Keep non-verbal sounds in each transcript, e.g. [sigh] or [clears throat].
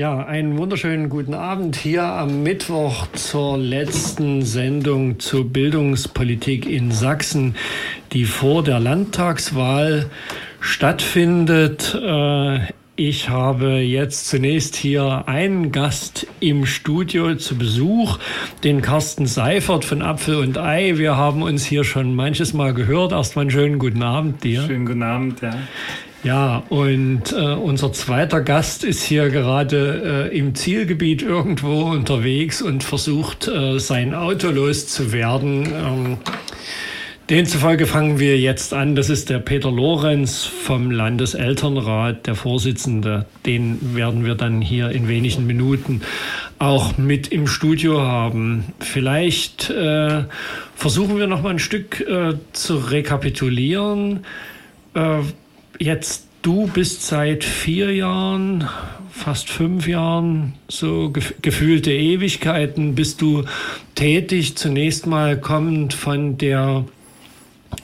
Ja, einen wunderschönen guten Abend hier am Mittwoch zur letzten Sendung zur Bildungspolitik in Sachsen, die vor der Landtagswahl stattfindet. Äh, ich habe jetzt zunächst hier einen Gast im Studio zu Besuch, den Carsten Seifert von Apfel und Ei. Wir haben uns hier schon manches Mal gehört. Erstmal einen schönen guten Abend dir. Schönen guten Abend, ja. Ja, und äh, unser zweiter Gast ist hier gerade äh, im Zielgebiet irgendwo unterwegs und versucht, äh, sein Auto loszuwerden. Ähm, demzufolge fangen wir jetzt an. Das ist der Peter Lorenz vom Landeselternrat, der Vorsitzende. Den werden wir dann hier in wenigen Minuten auch mit im Studio haben. Vielleicht äh, versuchen wir noch mal ein Stück äh, zu rekapitulieren äh, jetzt du bist seit vier Jahren, fast fünf Jahren, so gefühlte Ewigkeiten, bist du tätig, zunächst mal kommend von der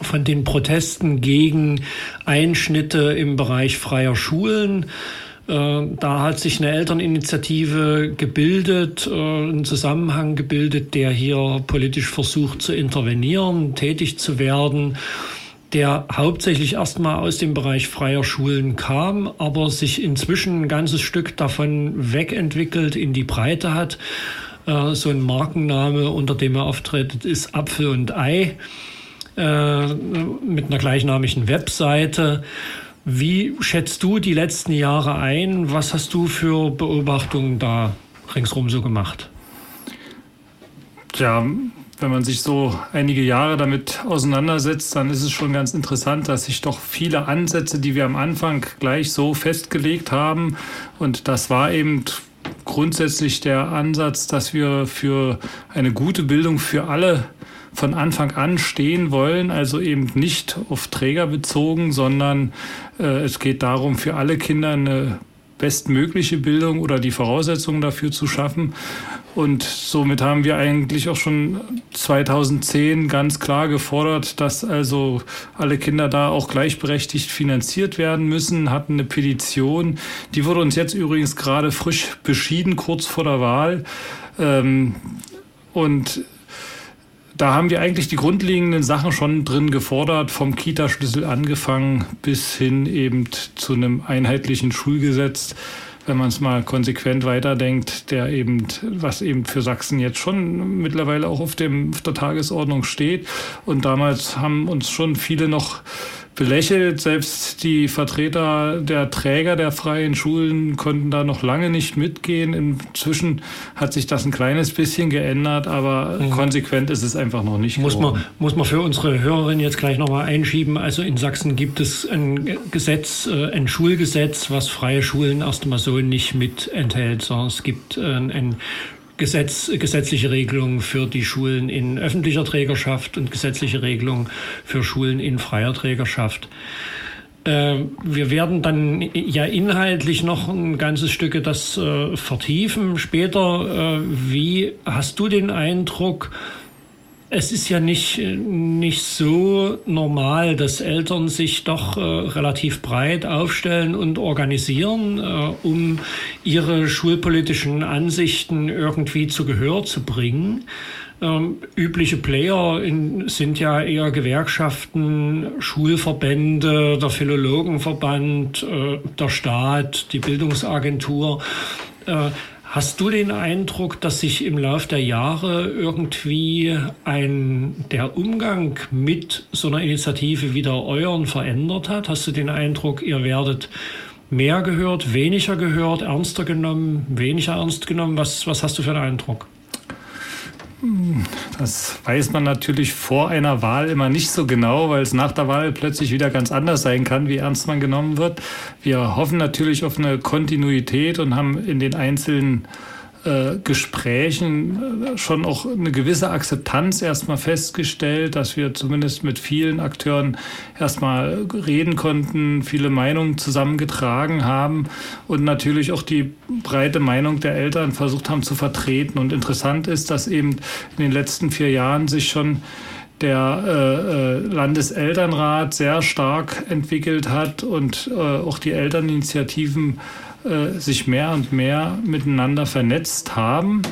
von den Protesten gegen Einschnitte im Bereich freier Schulen. Äh, da hat sich eine Elterninitiative gebildet, äh, ein Zusammenhang gebildet, der hier politisch versucht zu intervenieren, tätig zu werden der hauptsächlich erstmal aus dem Bereich freier Schulen kam, aber sich inzwischen ein ganzes Stück davon wegentwickelt, in die Breite hat. Äh, so ein Markenname, unter dem er auftritt, ist Apfel und Ei äh, mit einer gleichnamigen Webseite. Wie schätzt du die letzten Jahre ein? Was hast du für Beobachtungen da ringsrum so gemacht? Tja, wenn man sich so einige Jahre damit auseinandersetzt, dann ist es schon ganz interessant, dass sich doch viele Ansätze, die wir am Anfang gleich so festgelegt haben, und das war eben grundsätzlich der Ansatz, dass wir für eine gute Bildung für alle von Anfang an stehen wollen, also eben nicht auf Träger bezogen, sondern äh, es geht darum, für alle Kinder eine bestmögliche Bildung oder die Voraussetzungen dafür zu schaffen. Und somit haben wir eigentlich auch schon 2010 ganz klar gefordert, dass also alle Kinder da auch gleichberechtigt finanziert werden müssen, hatten eine Petition. Die wurde uns jetzt übrigens gerade frisch beschieden, kurz vor der Wahl. Ähm, und da haben wir eigentlich die grundlegenden Sachen schon drin gefordert, vom Kita-Schlüssel angefangen bis hin eben zu einem einheitlichen Schulgesetz wenn man es mal konsequent weiterdenkt, der eben, was eben für Sachsen jetzt schon mittlerweile auch auf, dem, auf der Tagesordnung steht. Und damals haben uns schon viele noch belächelt. Selbst die Vertreter der Träger der freien Schulen konnten da noch lange nicht mitgehen. Inzwischen hat sich das ein kleines bisschen geändert, aber mhm. konsequent ist es einfach noch nicht. Muss man, muss man für unsere Hörerinnen jetzt gleich nochmal einschieben. Also in Sachsen gibt es ein Gesetz, äh, ein Schulgesetz, was freie Schulen erstmal so nicht mit enthält, sondern es gibt äh, ein Gesetz, gesetzliche Regelungen für die Schulen in öffentlicher Trägerschaft und gesetzliche Regelungen für Schulen in freier Trägerschaft. Äh, wir werden dann ja inhaltlich noch ein ganzes Stück das äh, vertiefen später. Äh, wie hast du den Eindruck, es ist ja nicht, nicht so normal, dass Eltern sich doch äh, relativ breit aufstellen und organisieren, äh, um ihre schulpolitischen Ansichten irgendwie zu Gehör zu bringen. Ähm, übliche Player in, sind ja eher Gewerkschaften, Schulverbände, der Philologenverband, äh, der Staat, die Bildungsagentur. Hast du den Eindruck, dass sich im Laufe der Jahre irgendwie ein, der Umgang mit so einer Initiative wie der euren verändert hat? Hast du den Eindruck, ihr werdet mehr gehört, weniger gehört, ernster genommen, weniger ernst genommen? Was, was hast du für einen Eindruck? Das weiß man natürlich vor einer Wahl immer nicht so genau, weil es nach der Wahl plötzlich wieder ganz anders sein kann, wie ernst man genommen wird. Wir hoffen natürlich auf eine Kontinuität und haben in den einzelnen äh, Gesprächen äh, schon auch eine gewisse Akzeptanz erstmal festgestellt, dass wir zumindest mit vielen Akteuren erstmal reden konnten, viele Meinungen zusammengetragen haben und natürlich auch die breite Meinung der Eltern versucht haben zu vertreten. Und interessant ist, dass eben in den letzten vier Jahren sich schon der äh, äh Landeselternrat sehr stark entwickelt hat und äh, auch die Elterninitiativen äh, sich mehr und mehr miteinander vernetzt haben,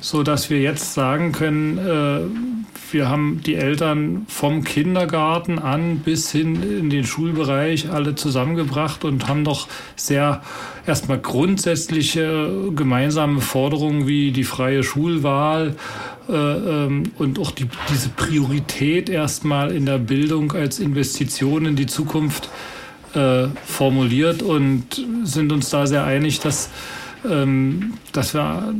so dass wir jetzt sagen können, äh, wir haben die Eltern vom Kindergarten an bis hin in den Schulbereich alle zusammengebracht und haben doch sehr erstmal grundsätzliche gemeinsame Forderungen wie die freie Schulwahl äh, ähm, und auch die, diese Priorität erstmal in der Bildung als Investition in die Zukunft äh, formuliert und sind uns da sehr einig, dass, ähm, dass wir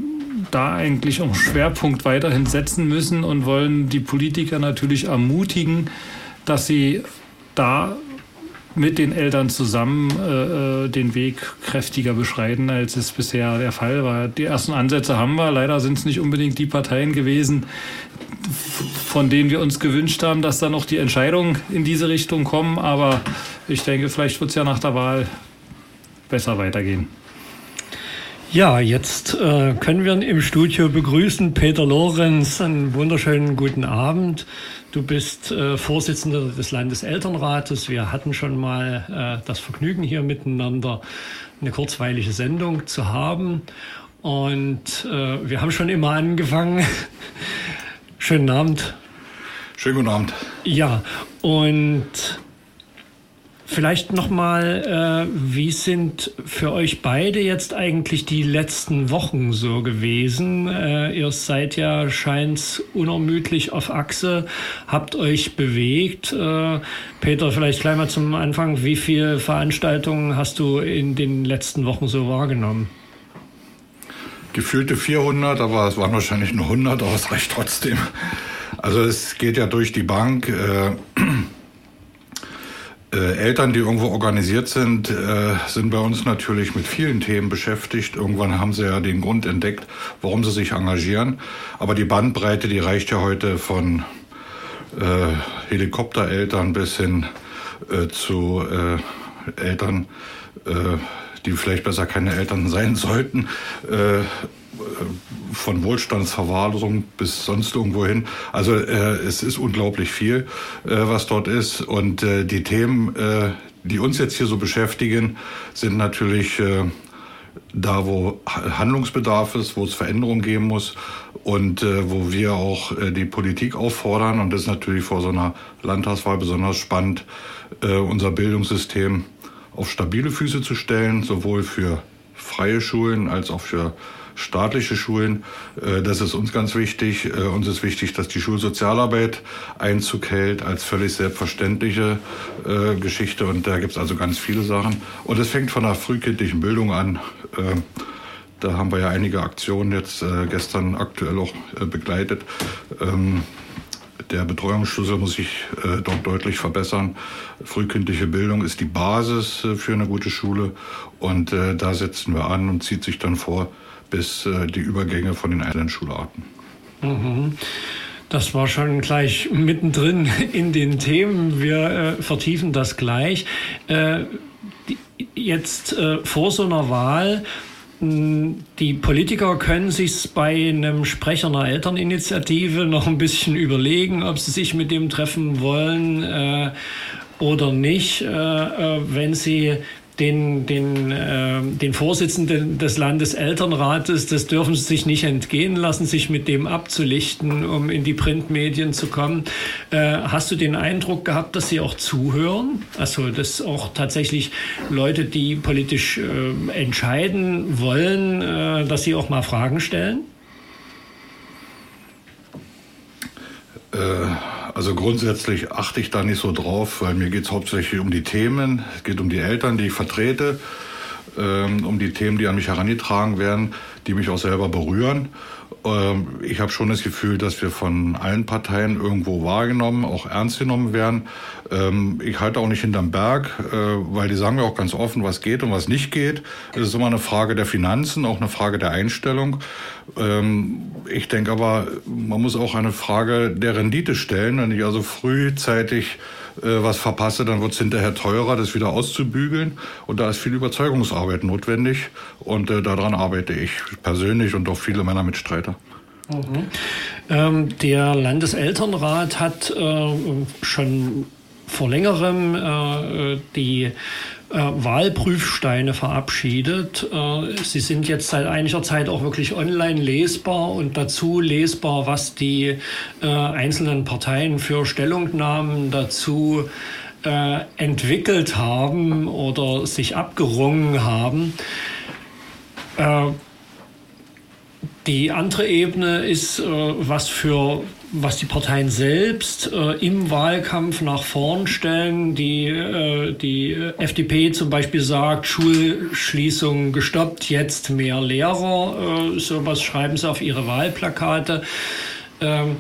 da eigentlich auch Schwerpunkt weiterhin setzen müssen und wollen die Politiker natürlich ermutigen, dass sie da mit den Eltern zusammen äh, äh, den Weg kräftiger beschreiten, als es bisher der Fall war. Die ersten Ansätze haben wir. Leider sind es nicht unbedingt die Parteien gewesen, von denen wir uns gewünscht haben, dass da noch die Entscheidungen in diese Richtung kommen. Aber ich denke, vielleicht wird es ja nach der Wahl besser weitergehen. Ja, jetzt äh, können wir im Studio begrüßen Peter Lorenz. Einen wunderschönen guten Abend. Du bist äh, Vorsitzender des Landeselternrates. Wir hatten schon mal äh, das Vergnügen hier miteinander eine kurzweilige Sendung zu haben. Und äh, wir haben schon immer angefangen. [laughs] Schönen Abend. Schönen guten Abend. Ja, und Vielleicht nochmal, äh, wie sind für euch beide jetzt eigentlich die letzten Wochen so gewesen? Äh, ihr seid ja, scheint unermüdlich auf Achse, habt euch bewegt. Äh, Peter, vielleicht gleich mal zum Anfang, wie viele Veranstaltungen hast du in den letzten Wochen so wahrgenommen? Gefühlte 400, aber es waren wahrscheinlich nur 100, aber es reicht trotzdem. Also es geht ja durch die Bank. Äh, äh, Eltern, die irgendwo organisiert sind, äh, sind bei uns natürlich mit vielen Themen beschäftigt. Irgendwann haben sie ja den Grund entdeckt, warum sie sich engagieren. Aber die Bandbreite, die reicht ja heute von äh, Helikoptereltern bis hin äh, zu äh, Eltern, äh, die vielleicht besser keine Eltern [laughs] sein sollten, von Wohlstandsverwahrlosung bis sonst irgendwo hin. Also äh, es ist unglaublich viel, äh, was dort ist. Und äh, die Themen, äh, die uns jetzt hier so beschäftigen, sind natürlich äh, da, wo Handlungsbedarf ist, wo es Veränderungen geben muss und äh, wo wir auch äh, die Politik auffordern. Und das ist natürlich vor so einer Landtagswahl besonders spannend, äh, unser Bildungssystem auf stabile Füße zu stellen, sowohl für freie Schulen als auch für staatliche Schulen. Äh, das ist uns ganz wichtig. Äh, uns ist wichtig, dass die Schulsozialarbeit Einzug hält als völlig selbstverständliche äh, Geschichte. Und da gibt es also ganz viele Sachen. Und es fängt von der frühkindlichen Bildung an. Da haben wir ja einige Aktionen jetzt gestern aktuell auch begleitet. Ähm, der Betreuungsschlüssel muss sich dort deutlich verbessern. Frühkindliche Bildung ist die Basis für eine gute Schule und da setzen wir an und zieht sich dann vor, bis äh, die Übergänge von den einzelnen Schularten. Mhm. Das war schon gleich mittendrin [laughs] in den Themen. Wir äh, vertiefen das gleich. Äh, jetzt äh, vor so einer Wahl die Politiker können sich bei einem Sprecher einer Elterninitiative [laughs] noch ein bisschen überlegen, ob sie sich mit dem treffen wollen äh, oder nicht, äh wenn sie den, den, äh, den Vorsitzenden des Landeselternrates, das dürfen sie sich nicht entgehen lassen, sich mit dem abzulichten, um in die Printmedien zu kommen. Äh, hast du den Eindruck gehabt, dass sie auch zuhören? Also, dass auch tatsächlich Leute, die politisch äh, entscheiden wollen, äh, dass sie auch mal Fragen stellen? Äh also grundsätzlich achte ich da nicht so drauf, weil mir geht es hauptsächlich um die Themen. Es geht um die Eltern, die ich vertrete, ähm, um die Themen, die an mich herangetragen werden, die mich auch selber berühren. Ähm, ich habe schon das Gefühl, dass wir von allen Parteien irgendwo wahrgenommen, auch ernst genommen werden. Ähm, ich halte auch nicht hinterm Berg, äh, weil die sagen mir auch ganz offen, was geht und was nicht geht. Es ist immer eine Frage der Finanzen, auch eine Frage der Einstellung. Ähm, ich denke aber, man muss auch eine Frage der Rendite stellen. Wenn ich also frühzeitig was verpasse, dann wird es hinterher teurer, das wieder auszubügeln. Und da ist viel Überzeugungsarbeit notwendig. Und äh, daran arbeite ich persönlich und auch viele meiner Mitstreiter. Mhm. Ähm, der Landeselternrat hat äh, schon vor längerem äh, die äh, Wahlprüfsteine verabschiedet. Äh, sie sind jetzt seit einiger Zeit auch wirklich online lesbar und dazu lesbar, was die äh, einzelnen Parteien für Stellungnahmen dazu äh, entwickelt haben oder sich abgerungen haben. Äh, die andere Ebene ist, äh, was für was die Parteien selbst äh, im Wahlkampf nach vorn stellen. Die, äh, die FDP zum Beispiel sagt, Schulschließungen gestoppt, jetzt mehr Lehrer. Äh, sowas schreiben sie auf ihre Wahlplakate. Ähm,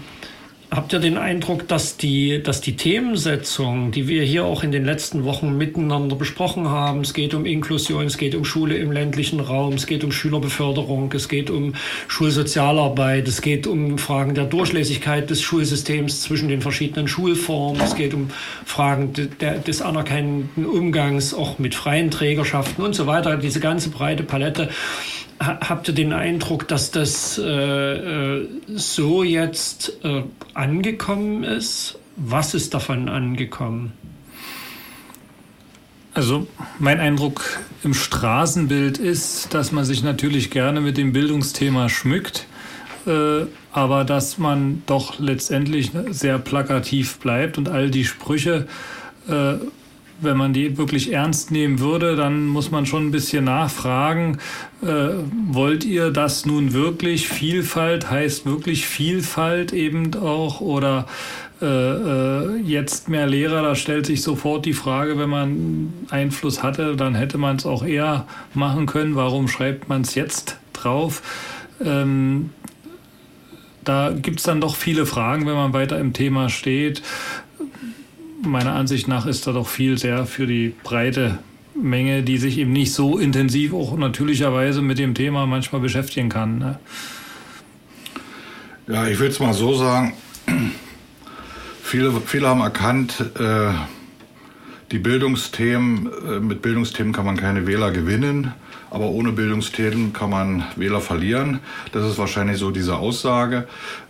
Habt ihr den Eindruck, dass die, dass die Themensetzung, die wir hier auch in den letzten Wochen miteinander besprochen haben, es geht um Inklusion, es geht um Schule im ländlichen Raum, es geht um Schülerbeförderung, es geht um Schulsozialarbeit, es geht um Fragen der Durchlässigkeit des Schulsystems zwischen den verschiedenen Schulformen, es geht um Fragen de, de, des anerkannenden Umgangs auch mit freien Trägerschaften und so weiter, diese ganze breite Palette habt ihr den Eindruck, dass das äh, äh, so jetzt äh, angekommen ist? Was ist davon angekommen? Also mein Eindruck im Straßenbild ist, dass man sich natürlich gerne mit dem Bildungsthema schmückt, äh, aber dass man doch letztendlich sehr plakativ bleibt und all die Sprüche äh, wenn man die wirklich ernst nehmen würde, dann muss man schon ein bisschen nachfragen, äh, wollt ihr das nun wirklich? Vielfalt heißt wirklich Vielfalt eben auch oder äh, äh, jetzt mehr Lehrer, da stellt sich sofort die Frage, wenn man Einfluss hatte, dann hätte man es auch eher machen können. Warum schreibt man es jetzt drauf? Ähm, da gibt es dann doch viele Fragen, wenn man weiter im Thema steht meiner Ansicht nach ist da doch viel sehr für die breite Menge, die sich eben nicht so intensiv auch natürlicherweise mit dem Thema manchmal beschäftigen kann. Ne? Ja, ich will es mal so sagen. Viele, viele haben erkannt, äh, die Bildungsthemen, äh, mit Bildungsthemen kann man keine Wähler gewinnen, aber ohne Bildungsthemen kann man Wähler verlieren. Das ist wahrscheinlich so diese Aussage.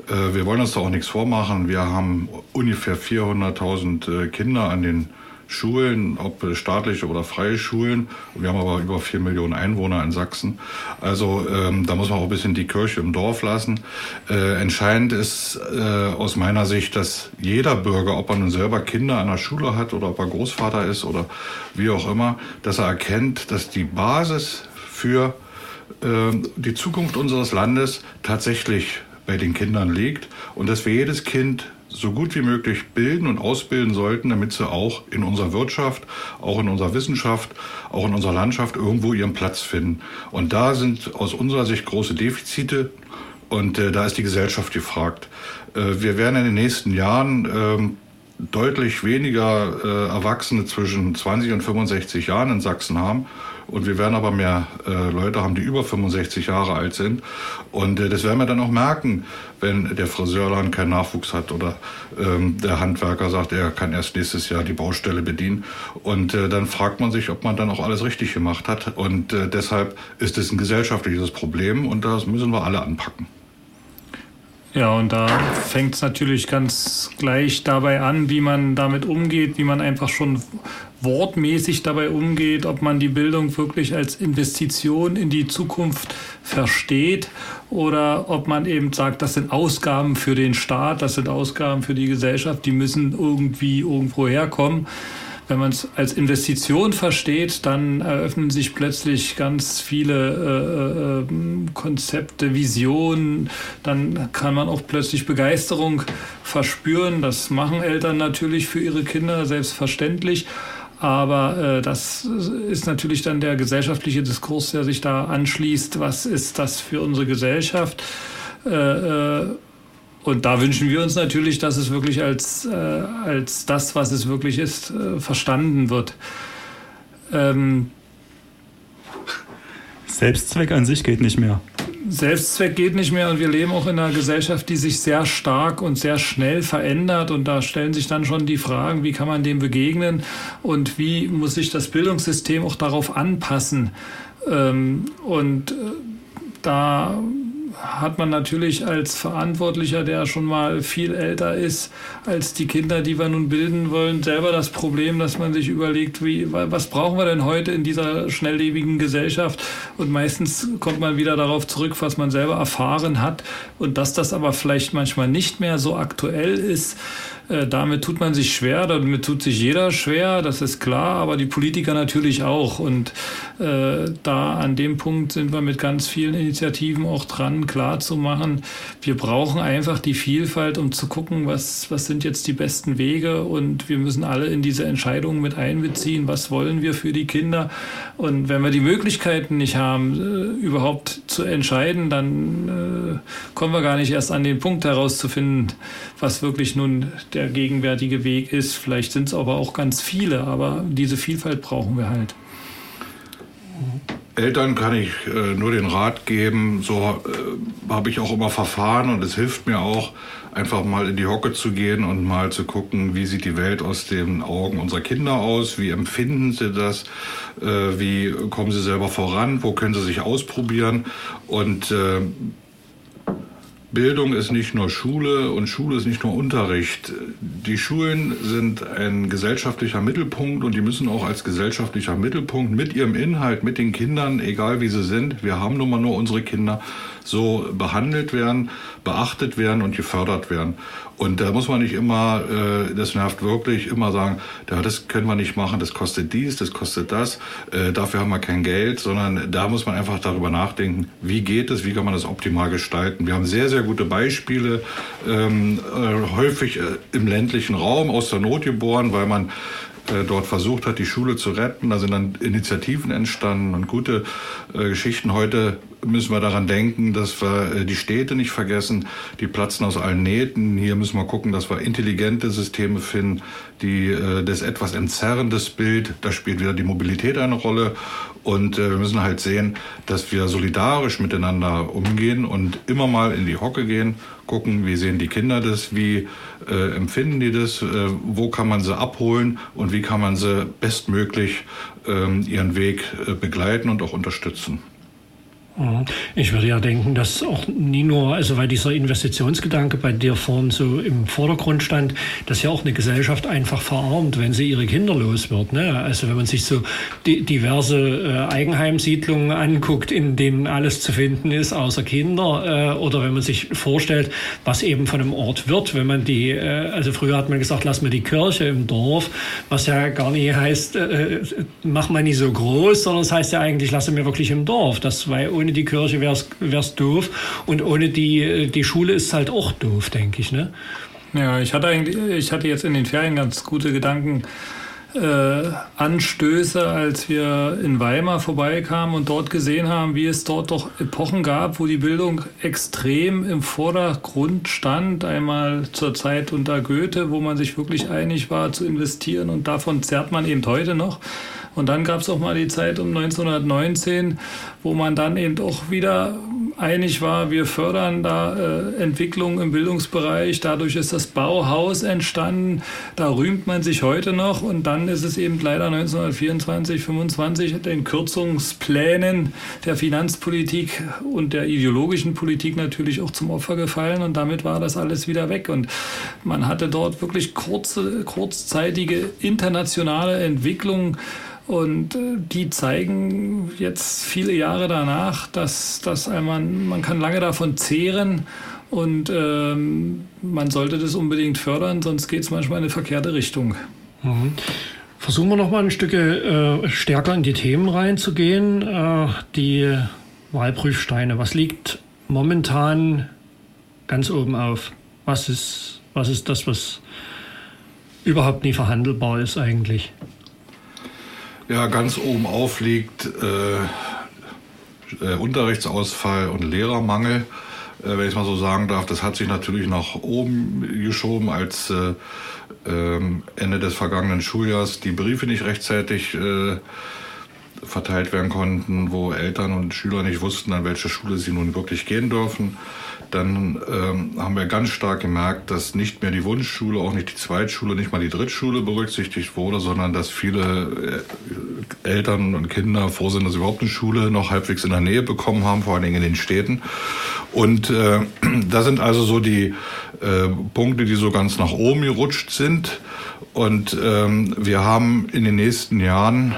Äh, wir wollen uns da auch nichts vormachen. Wir haben ungefähr 400.000 äh, Kinder an den Schulen, ob staatliche oder freie Schulen. Wir haben aber über vier Millionen Einwohner in Sachsen. Also ähm, da muss man auch ein bisschen die Kirche im Dorf lassen. Äh, entscheidend ist äh, aus meiner Sicht, dass jeder Bürger, ob er nun selber Kinder an der Schule hat oder ob er Großvater ist oder wie auch immer, dass er erkennt, dass die Basis für äh, die Zukunft unseres Landes tatsächlich bei den Kindern liegt und dass wir jedes Kind so gut wie möglich bilden und ausbilden sollten, damit sie auch in unserer Wirtschaft, auch in unserer Wissenschaft, auch in unserer Landschaft irgendwo ihren Platz finden. Und da sind aus unserer Sicht große Defizite und äh, da ist die Gesellschaft gefragt. Äh, wir werden in den nächsten Jahren äh, deutlich weniger äh, Erwachsene zwischen 20 und 65 Jahren in Sachsen haben. Und wir werden aber mehr äh, Leute haben, die über 65 Jahre alt sind. Und äh, das werden wir dann auch merken, wenn der Friseurladen keinen Nachwuchs hat oder ähm, der Handwerker sagt, er kann erst nächstes Jahr die Baustelle bedienen. Und äh, dann fragt man sich, ob man dann auch alles richtig gemacht hat. Und äh, deshalb ist es ein gesellschaftliches Problem und das müssen wir alle anpacken. Ja, und da fängt es natürlich ganz gleich dabei an, wie man damit umgeht, wie man einfach schon wortmäßig dabei umgeht, ob man die Bildung wirklich als Investition in die Zukunft versteht oder ob man eben sagt, das sind Ausgaben für den Staat, das sind Ausgaben für die Gesellschaft, die müssen irgendwie irgendwo herkommen. Wenn man es als Investition versteht, dann eröffnen sich plötzlich ganz viele äh, äh, Konzepte, Visionen. Dann kann man auch plötzlich Begeisterung verspüren. Das machen Eltern natürlich für ihre Kinder, selbstverständlich. Aber äh, das ist natürlich dann der gesellschaftliche Diskurs, der sich da anschließt. Was ist das für unsere Gesellschaft? Äh, äh, und da wünschen wir uns natürlich, dass es wirklich als, äh, als das, was es wirklich ist, äh, verstanden wird. Ähm, Selbstzweck an sich geht nicht mehr. Selbstzweck geht nicht mehr und wir leben auch in einer Gesellschaft, die sich sehr stark und sehr schnell verändert und da stellen sich dann schon die Fragen, wie kann man dem begegnen und wie muss sich das Bildungssystem auch darauf anpassen. Ähm, und äh, da hat man natürlich als Verantwortlicher, der schon mal viel älter ist als die Kinder, die wir nun bilden wollen, selber das Problem, dass man sich überlegt, wie, was brauchen wir denn heute in dieser schnelllebigen Gesellschaft? Und meistens kommt man wieder darauf zurück, was man selber erfahren hat. Und dass das aber vielleicht manchmal nicht mehr so aktuell ist, äh, damit tut man sich schwer, damit tut sich jeder schwer, das ist klar, aber die Politiker natürlich auch. Und äh, da an dem Punkt sind wir mit ganz vielen Initiativen auch dran, klar zu machen, wir brauchen einfach die Vielfalt, um zu gucken, was, was sind jetzt die besten Wege und wir müssen alle in diese Entscheidungen mit einbeziehen, was wollen wir für die Kinder. Und wenn wir die Möglichkeiten nicht haben, äh, überhaupt zu entscheiden, dann äh, kommen wir gar nicht erst an den Punkt herauszufinden, was wirklich nun der gegenwärtige Weg ist. Vielleicht sind es aber auch ganz viele, aber diese Vielfalt brauchen wir halt. Eltern kann ich äh, nur den Rat geben, so äh, habe ich auch immer verfahren und es hilft mir auch, einfach mal in die Hocke zu gehen und mal zu gucken, wie sieht die Welt aus den Augen unserer Kinder aus, wie empfinden sie das, äh, wie kommen sie selber voran, wo können sie sich ausprobieren? Und äh, Bildung ist nicht nur Schule und Schule ist nicht nur Unterricht. Die Schulen sind ein gesellschaftlicher Mittelpunkt und die müssen auch als gesellschaftlicher Mittelpunkt mit ihrem Inhalt, mit den Kindern, egal wie sie sind, wir haben nun mal nur unsere Kinder, so behandelt werden, beachtet werden und gefördert werden. Und da muss man nicht immer, äh, das nervt wirklich, immer sagen, ja, das können wir nicht machen, das kostet dies, das kostet das, äh, dafür haben wir kein Geld, sondern da muss man einfach darüber nachdenken, wie geht es, wie kann man das optimal gestalten. Wir haben sehr, sehr gute Beispiele, ähm, äh, häufig äh, im ländlichen Raum aus der Not geboren, weil man äh, dort versucht hat, die Schule zu retten. Da sind dann Initiativen entstanden und gute äh, Geschichten. Heute müssen wir daran denken, dass wir äh, die Städte nicht vergessen. Die platzen aus allen Nähten. Hier müssen wir gucken, dass wir intelligente Systeme finden, die äh, das etwas entzerrendes Bild, da spielt wieder die Mobilität eine Rolle. Und äh, wir müssen halt sehen, dass wir solidarisch miteinander umgehen und immer mal in die Hocke gehen, gucken, wie sehen die Kinder das, wie äh, empfinden die das, äh, wo kann man sie abholen und wie kann man sie bestmöglich ähm, ihren Weg äh, begleiten und auch unterstützen. Mhm. Ich würde ja denken, dass auch nie nur, also weil dieser Investitionsgedanke bei dir vorn so im Vordergrund stand, dass ja auch eine Gesellschaft einfach verarmt, wenn sie ihre Kinder los wird. Ne? Also wenn man sich so diverse äh, Eigenheimsiedlungen anguckt, in denen alles zu finden ist, außer Kinder, äh, oder wenn man sich vorstellt, was eben von einem Ort wird, wenn man die, äh, also früher hat man gesagt, lass mal die Kirche im Dorf, was ja gar nicht heißt, mach mal nicht so groß, sondern es das heißt ja eigentlich, lasse mir wirklich im Dorf. Das war ohne die Kirche wäre es doof. Und ohne die, die Schule ist es halt auch doof, denke ich. Ne? Ja, ich hatte eigentlich, ich hatte jetzt in den Ferien ganz gute Gedanken. Äh, Anstöße, als wir in Weimar vorbeikamen und dort gesehen haben, wie es dort doch Epochen gab, wo die Bildung extrem im Vordergrund stand. Einmal zur Zeit unter Goethe, wo man sich wirklich einig war zu investieren und davon zerrt man eben heute noch. Und dann gab es auch mal die Zeit um 1919, wo man dann eben auch wieder einig war, wir fördern da äh, Entwicklung im Bildungsbereich. Dadurch ist das Bauhaus entstanden. Da rühmt man sich heute noch. Und dann ist es eben leider 1924, 25 den Kürzungsplänen der Finanzpolitik und der ideologischen Politik natürlich auch zum Opfer gefallen. Und damit war das alles wieder weg. Und man hatte dort wirklich kurze, kurzzeitige internationale Entwicklung und äh, die zeigen jetzt viele Jahre danach, dass, dass man, man kann lange davon zehren und ähm, man sollte das unbedingt fördern, sonst geht es manchmal in eine verkehrte Richtung. Mhm. Versuchen wir noch mal ein Stück äh, stärker in die Themen reinzugehen. Äh, die Wahlprüfsteine. Was liegt momentan ganz oben auf? Was ist, was ist das, was überhaupt nie verhandelbar ist eigentlich? Ja, ganz oben auf liegt äh, äh, Unterrichtsausfall und Lehrermangel, äh, wenn ich es mal so sagen darf. Das hat sich natürlich nach oben geschoben, als äh, ähm, Ende des vergangenen Schuljahrs die Briefe nicht rechtzeitig äh, verteilt werden konnten, wo Eltern und Schüler nicht wussten, an welche Schule sie nun wirklich gehen dürfen. Dann ähm, haben wir ganz stark gemerkt, dass nicht mehr die Wunschschule, auch nicht die Zweitschule, nicht mal die Drittschule berücksichtigt wurde, sondern dass viele äh, Eltern und Kinder froh sind, dass sie überhaupt eine Schule noch halbwegs in der Nähe bekommen haben, vor allen Dingen in den Städten. Und äh, [clears throat] da sind also so die äh, Punkte, die so ganz nach oben gerutscht sind. Und ähm, wir haben in den nächsten Jahren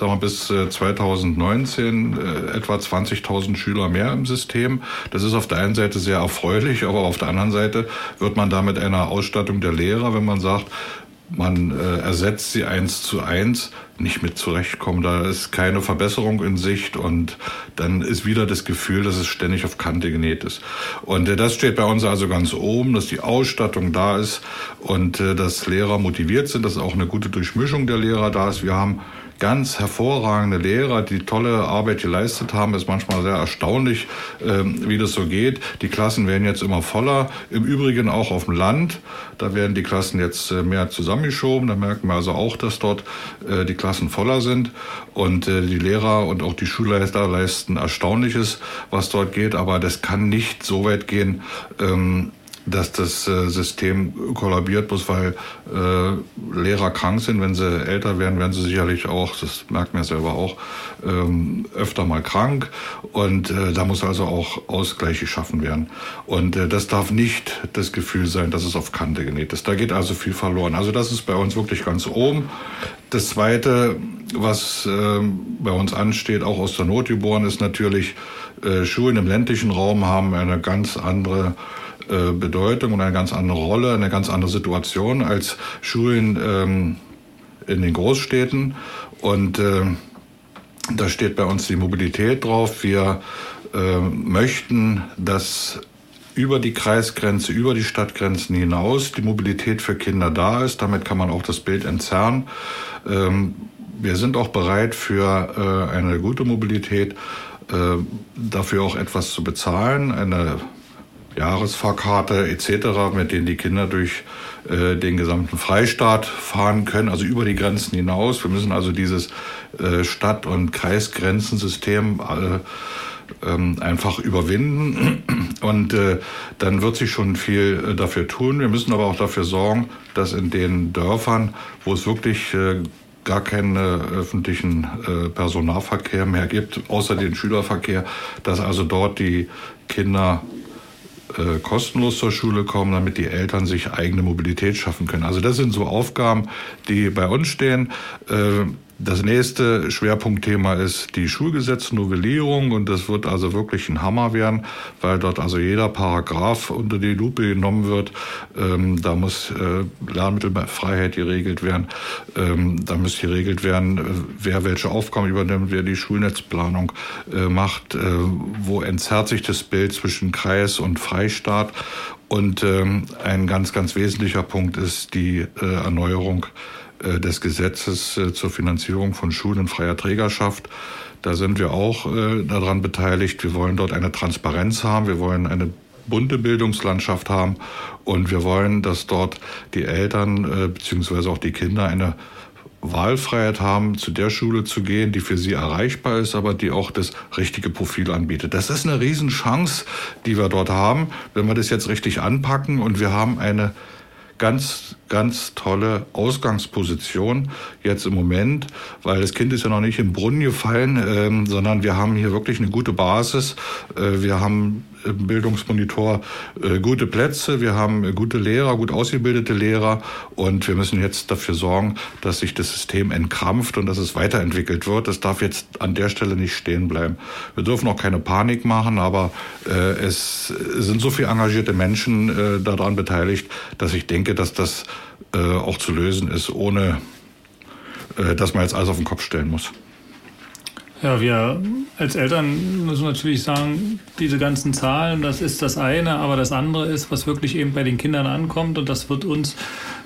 sagen wir, bis 2019 äh, äh, etwa 20.000 Schüler mehr im System. Das ist auf der einen Seite sehr erfreulich, aber auf der anderen Seite wird man da mit einer Ausstattung der Lehrer, wenn man sagt, man äh, ersetzt sie eins zu eins, nicht mit zurechtkommen. Da ist keine Verbesserung in Sicht und dann ist wieder das Gefühl, dass es ständig auf Kante genäht ist. Und äh, das steht bei uns also ganz oben, dass die Ausstattung da ist und äh, dass Lehrer motiviert sind, dass auch eine gute Durchmischung der Lehrer da ist. Wir haben ganz hervorragende Lehrer, die tolle Arbeit geleistet haben. ist manchmal sehr erstaunlich, ähm, wie das so geht. Die Klassen werden jetzt immer voller. Im Übrigen auch auf dem Land. Da werden die Klassen jetzt äh, mehr zusammengeschoben. Da merken wir also auch, dass dort äh, die Klassen voller sind. Und äh, die Lehrer und auch die Schulleiter leisten Erstaunliches, was dort geht. Aber das kann nicht so weit gehen, ähm, dass das äh, System kollabiert, bloß weil äh, Lehrer krank sind. Wenn sie älter werden, werden sie sicherlich auch, das merkt man ja selber auch, ähm, öfter mal krank. Und äh, da muss also auch Ausgleich geschaffen werden. Und äh, das darf nicht das Gefühl sein, dass es auf Kante genäht ist. Da geht also viel verloren. Also das ist bei uns wirklich ganz oben. Das Zweite, was äh, bei uns ansteht, auch aus der Not geboren, ist natürlich, äh, Schulen im ländlichen Raum haben eine ganz andere äh, Bedeutung und eine ganz andere Rolle, eine ganz andere Situation als Schulen ähm, in den Großstädten. Und äh, da steht bei uns die Mobilität drauf. Wir äh, möchten, dass über die Kreisgrenze, über die Stadtgrenzen hinaus die Mobilität für Kinder da ist. Damit kann man auch das Bild entzerren. Ähm, wir sind auch bereit für äh, eine gute Mobilität, äh, dafür auch etwas zu bezahlen, eine Jahresfahrkarte etc., mit denen die Kinder durch äh, den gesamten Freistaat fahren können, also über die Grenzen hinaus. Wir müssen also dieses äh, Stadt- und Kreisgrenzensystem äh, ähm, einfach überwinden [clears throat] und dann wird sich schon viel dafür tun. Wir müssen aber auch dafür sorgen, dass in den Dörfern, wo es wirklich gar keinen öffentlichen Personalverkehr mehr gibt, außer den Schülerverkehr, dass also dort die Kinder äh, kostenlos zur Schule kommen, damit die Eltern sich eigene Mobilität schaffen können. Also das sind so Aufgaben, die bei uns stehen. Äh, das nächste Schwerpunktthema ist die Schulgesetznovellierung und das wird also wirklich ein Hammer werden, weil dort also jeder Paragraph unter die Lupe genommen wird. Ähm, da muss äh, Lernmittelfreiheit geregelt werden. Ähm, da muss geregelt werden, äh, wer welche Aufgaben übernimmt, wer die Schulnetzplanung äh, macht, äh, wo entzerrt sich das Bild zwischen Kreis und Freistaat. Und ähm, ein ganz, ganz wesentlicher Punkt ist die äh, Erneuerung des Gesetzes äh, zur Finanzierung von Schulen freier Trägerschaft. Da sind wir auch äh, daran beteiligt. Wir wollen dort eine Transparenz haben. Wir wollen eine bunte Bildungslandschaft haben und wir wollen, dass dort die Eltern beziehungsweise auch die Kinder eine Wahlfreiheit haben, zu der Schule zu gehen, die für sie erreichbar ist, aber die auch das richtige Profil anbietet. Das ist eine Riesenchance, die wir dort haben, wenn wir das jetzt richtig anpacken und wir haben eine ganz, ganz tolle Ausgangsposition jetzt im Moment, weil das Kind ist ja noch nicht im Brunnen gefallen, ähm, sondern wir haben hier wirklich eine gute Basis. Äh, wir haben im Bildungsmonitor äh, gute Plätze, wir haben gute Lehrer, gut ausgebildete Lehrer und wir müssen jetzt dafür sorgen, dass sich das System entkrampft und dass es weiterentwickelt wird. Das darf jetzt an der Stelle nicht stehen bleiben. Wir dürfen auch keine Panik machen, aber äh, es sind so viele engagierte Menschen äh, daran beteiligt, dass ich denke, dass das äh, auch zu lösen ist, ohne äh, dass man jetzt alles auf den Kopf stellen muss. Ja, wir als Eltern müssen natürlich sagen, diese ganzen Zahlen, das ist das eine, aber das andere ist, was wirklich eben bei den Kindern ankommt und das wird uns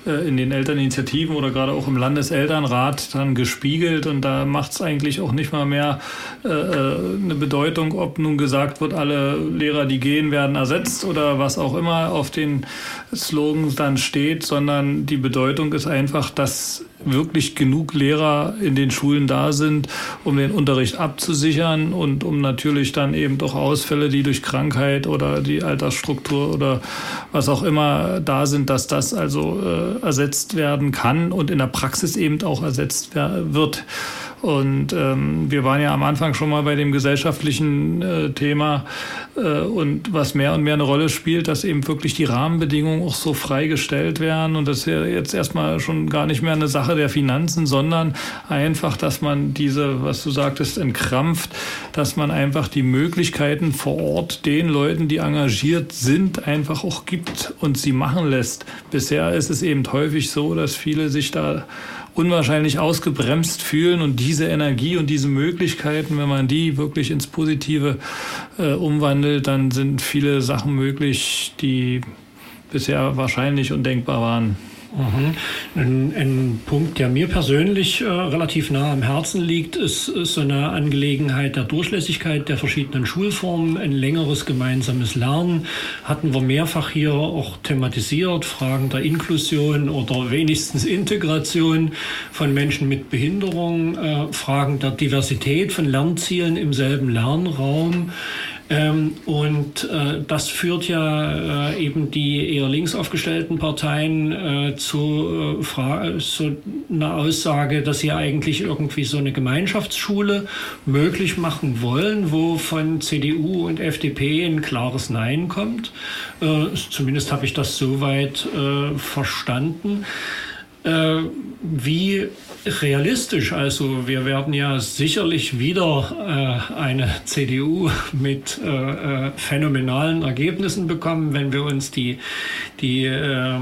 in den Elterninitiativen oder gerade auch im Landeselternrat dann gespiegelt. Und da macht es eigentlich auch nicht mal mehr äh, äh, eine Bedeutung, ob nun gesagt wird, alle Lehrer, die gehen, werden ersetzt oder was auch immer auf den Slogans dann steht, sondern die Bedeutung ist einfach, dass wirklich genug Lehrer in den Schulen da sind, um den Unterricht abzusichern und um natürlich dann eben doch Ausfälle, die durch Krankheit oder die Altersstruktur oder was auch immer da sind, dass das also äh, ersetzt werden kann und in der Praxis eben auch ersetzt wird. Und ähm, wir waren ja am Anfang schon mal bei dem gesellschaftlichen äh, Thema äh, und was mehr und mehr eine Rolle spielt, dass eben wirklich die Rahmenbedingungen auch so freigestellt werden und das ist ja jetzt erstmal schon gar nicht mehr eine Sache der Finanzen, sondern einfach, dass man diese, was du sagtest, entkrampft, dass man einfach die Möglichkeiten vor Ort den Leuten, die engagiert sind, einfach auch gibt und sie machen lässt. Bisher ist es eben häufig so, dass viele sich da unwahrscheinlich ausgebremst fühlen und diese Energie und diese Möglichkeiten, wenn man die wirklich ins Positive äh, umwandelt, dann sind viele Sachen möglich, die bisher wahrscheinlich undenkbar waren. Mhm. Ein, ein, Punkt, der mir persönlich äh, relativ nah am Herzen liegt, ist, ist, so eine Angelegenheit der Durchlässigkeit der verschiedenen Schulformen. Ein längeres gemeinsames Lernen hatten wir mehrfach hier auch thematisiert. Fragen der Inklusion oder wenigstens Integration von Menschen mit Behinderung, äh, Fragen der Diversität von Lernzielen im selben Lernraum. Ähm, und äh, das führt ja äh, eben die eher links aufgestellten Parteien äh, zu, äh, zu einer Aussage, dass sie eigentlich irgendwie so eine Gemeinschaftsschule möglich machen wollen, wo von CDU und FDP ein klares Nein kommt. Äh, zumindest habe ich das soweit äh, verstanden. Äh, wie realistisch, also wir werden ja sicherlich wieder äh, eine CDU mit äh, äh, phänomenalen Ergebnissen bekommen, wenn wir uns die, die äh,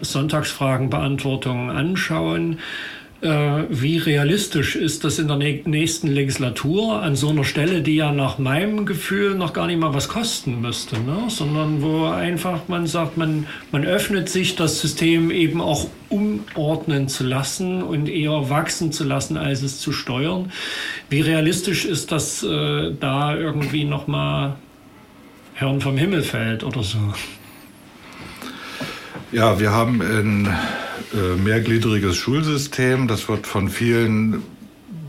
Sonntagsfragenbeantwortung anschauen. Äh, wie realistisch ist das in der nächsten Legislatur an so einer Stelle, die ja nach meinem Gefühl noch gar nicht mal was kosten müsste, ne? sondern wo einfach man sagt, man, man öffnet sich das System eben auch umordnen zu lassen und eher wachsen zu lassen, als es zu steuern. Wie realistisch ist das äh, da irgendwie nochmal Herrn vom Himmel fällt oder so? Ja, wir haben in mehrgliedriges Schulsystem. Das wird von vielen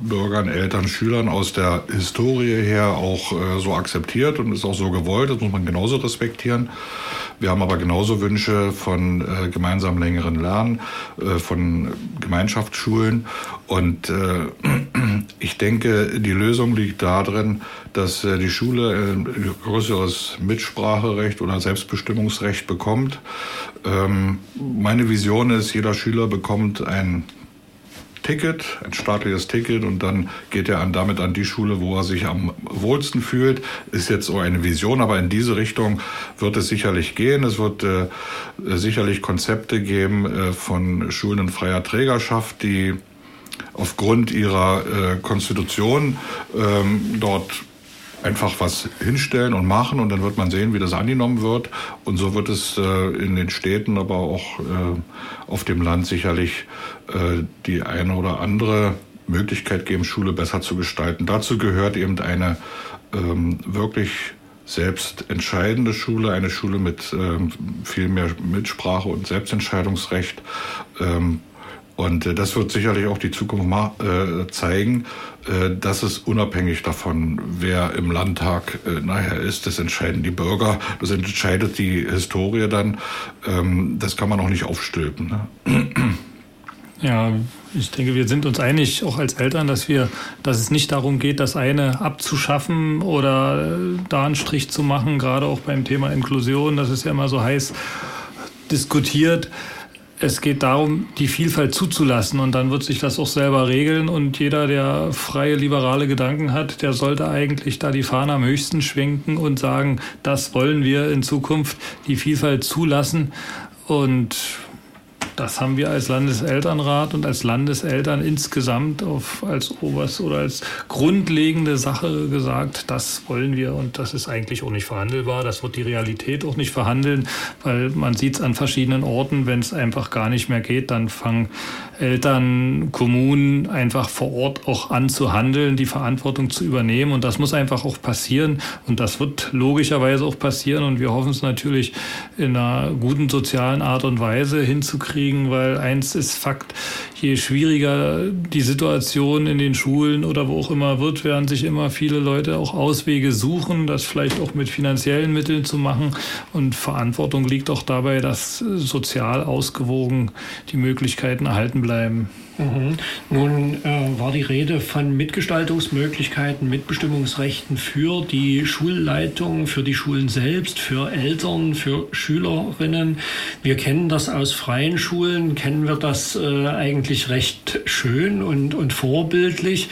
Bürgern, Eltern, Schülern aus der Historie her auch äh, so akzeptiert und ist auch so gewollt. Das muss man genauso respektieren. Wir haben aber genauso Wünsche von äh, gemeinsam längeren Lernen, äh, von Gemeinschaftsschulen. Und äh, [clears throat] ich denke, die Lösung liegt darin, dass äh, die Schule ein größeres Mitspracherecht oder Selbstbestimmungsrecht bekommt. Ähm, meine Vision ist, jeder Schüler bekommt ein Ticket, ein staatliches Ticket und dann geht er damit an die Schule, wo er sich am wohlsten fühlt. Ist jetzt so eine Vision, aber in diese Richtung wird es sicherlich gehen. Es wird äh, sicherlich Konzepte geben äh, von Schulen in freier Trägerschaft, die aufgrund ihrer äh, Konstitution ähm, dort einfach was hinstellen und machen und dann wird man sehen, wie das angenommen wird. Und so wird es äh, in den Städten, aber auch äh, auf dem Land sicherlich äh, die eine oder andere Möglichkeit geben, Schule besser zu gestalten. Dazu gehört eben eine ähm, wirklich selbst entscheidende Schule, eine Schule mit ähm, viel mehr Mitsprache und Selbstentscheidungsrecht. Ähm, und äh, das wird sicherlich auch die Zukunft äh, zeigen, äh, dass es unabhängig davon, wer im Landtag nachher ist, das entscheiden die Bürger, das entscheidet die Historie dann. Ähm, das kann man auch nicht aufstülpen. Ne? Ja, ich denke, wir sind uns einig, auch als Eltern, dass wir, dass es nicht darum geht, das eine abzuschaffen oder da einen Strich zu machen, gerade auch beim Thema Inklusion, das ist ja immer so heiß diskutiert es geht darum, die Vielfalt zuzulassen und dann wird sich das auch selber regeln und jeder, der freie liberale Gedanken hat, der sollte eigentlich da die Fahne am höchsten schwenken und sagen, das wollen wir in Zukunft, die Vielfalt zulassen und das haben wir als Landeselternrat und als Landeseltern insgesamt auf, als oberst oder als grundlegende Sache gesagt, das wollen wir und das ist eigentlich auch nicht verhandelbar. Das wird die Realität auch nicht verhandeln, weil man sieht es an verschiedenen Orten, wenn es einfach gar nicht mehr geht, dann fangen Eltern, Kommunen einfach vor Ort auch an zu handeln, die Verantwortung zu übernehmen. Und das muss einfach auch passieren. Und das wird logischerweise auch passieren. Und wir hoffen es natürlich in einer guten sozialen Art und Weise hinzukriegen, weil eins ist Fakt, je schwieriger die Situation in den Schulen oder wo auch immer wird, werden sich immer viele Leute auch Auswege suchen, das vielleicht auch mit finanziellen Mitteln zu machen. Und Verantwortung liegt auch dabei, dass sozial ausgewogen die Möglichkeiten erhalten bleiben. Mhm. Nun äh, war die Rede von Mitgestaltungsmöglichkeiten, Mitbestimmungsrechten für die Schulleitung, für die Schulen selbst, für Eltern, für Schülerinnen. Wir kennen das aus freien Schulen, kennen wir das äh, eigentlich recht schön und, und vorbildlich.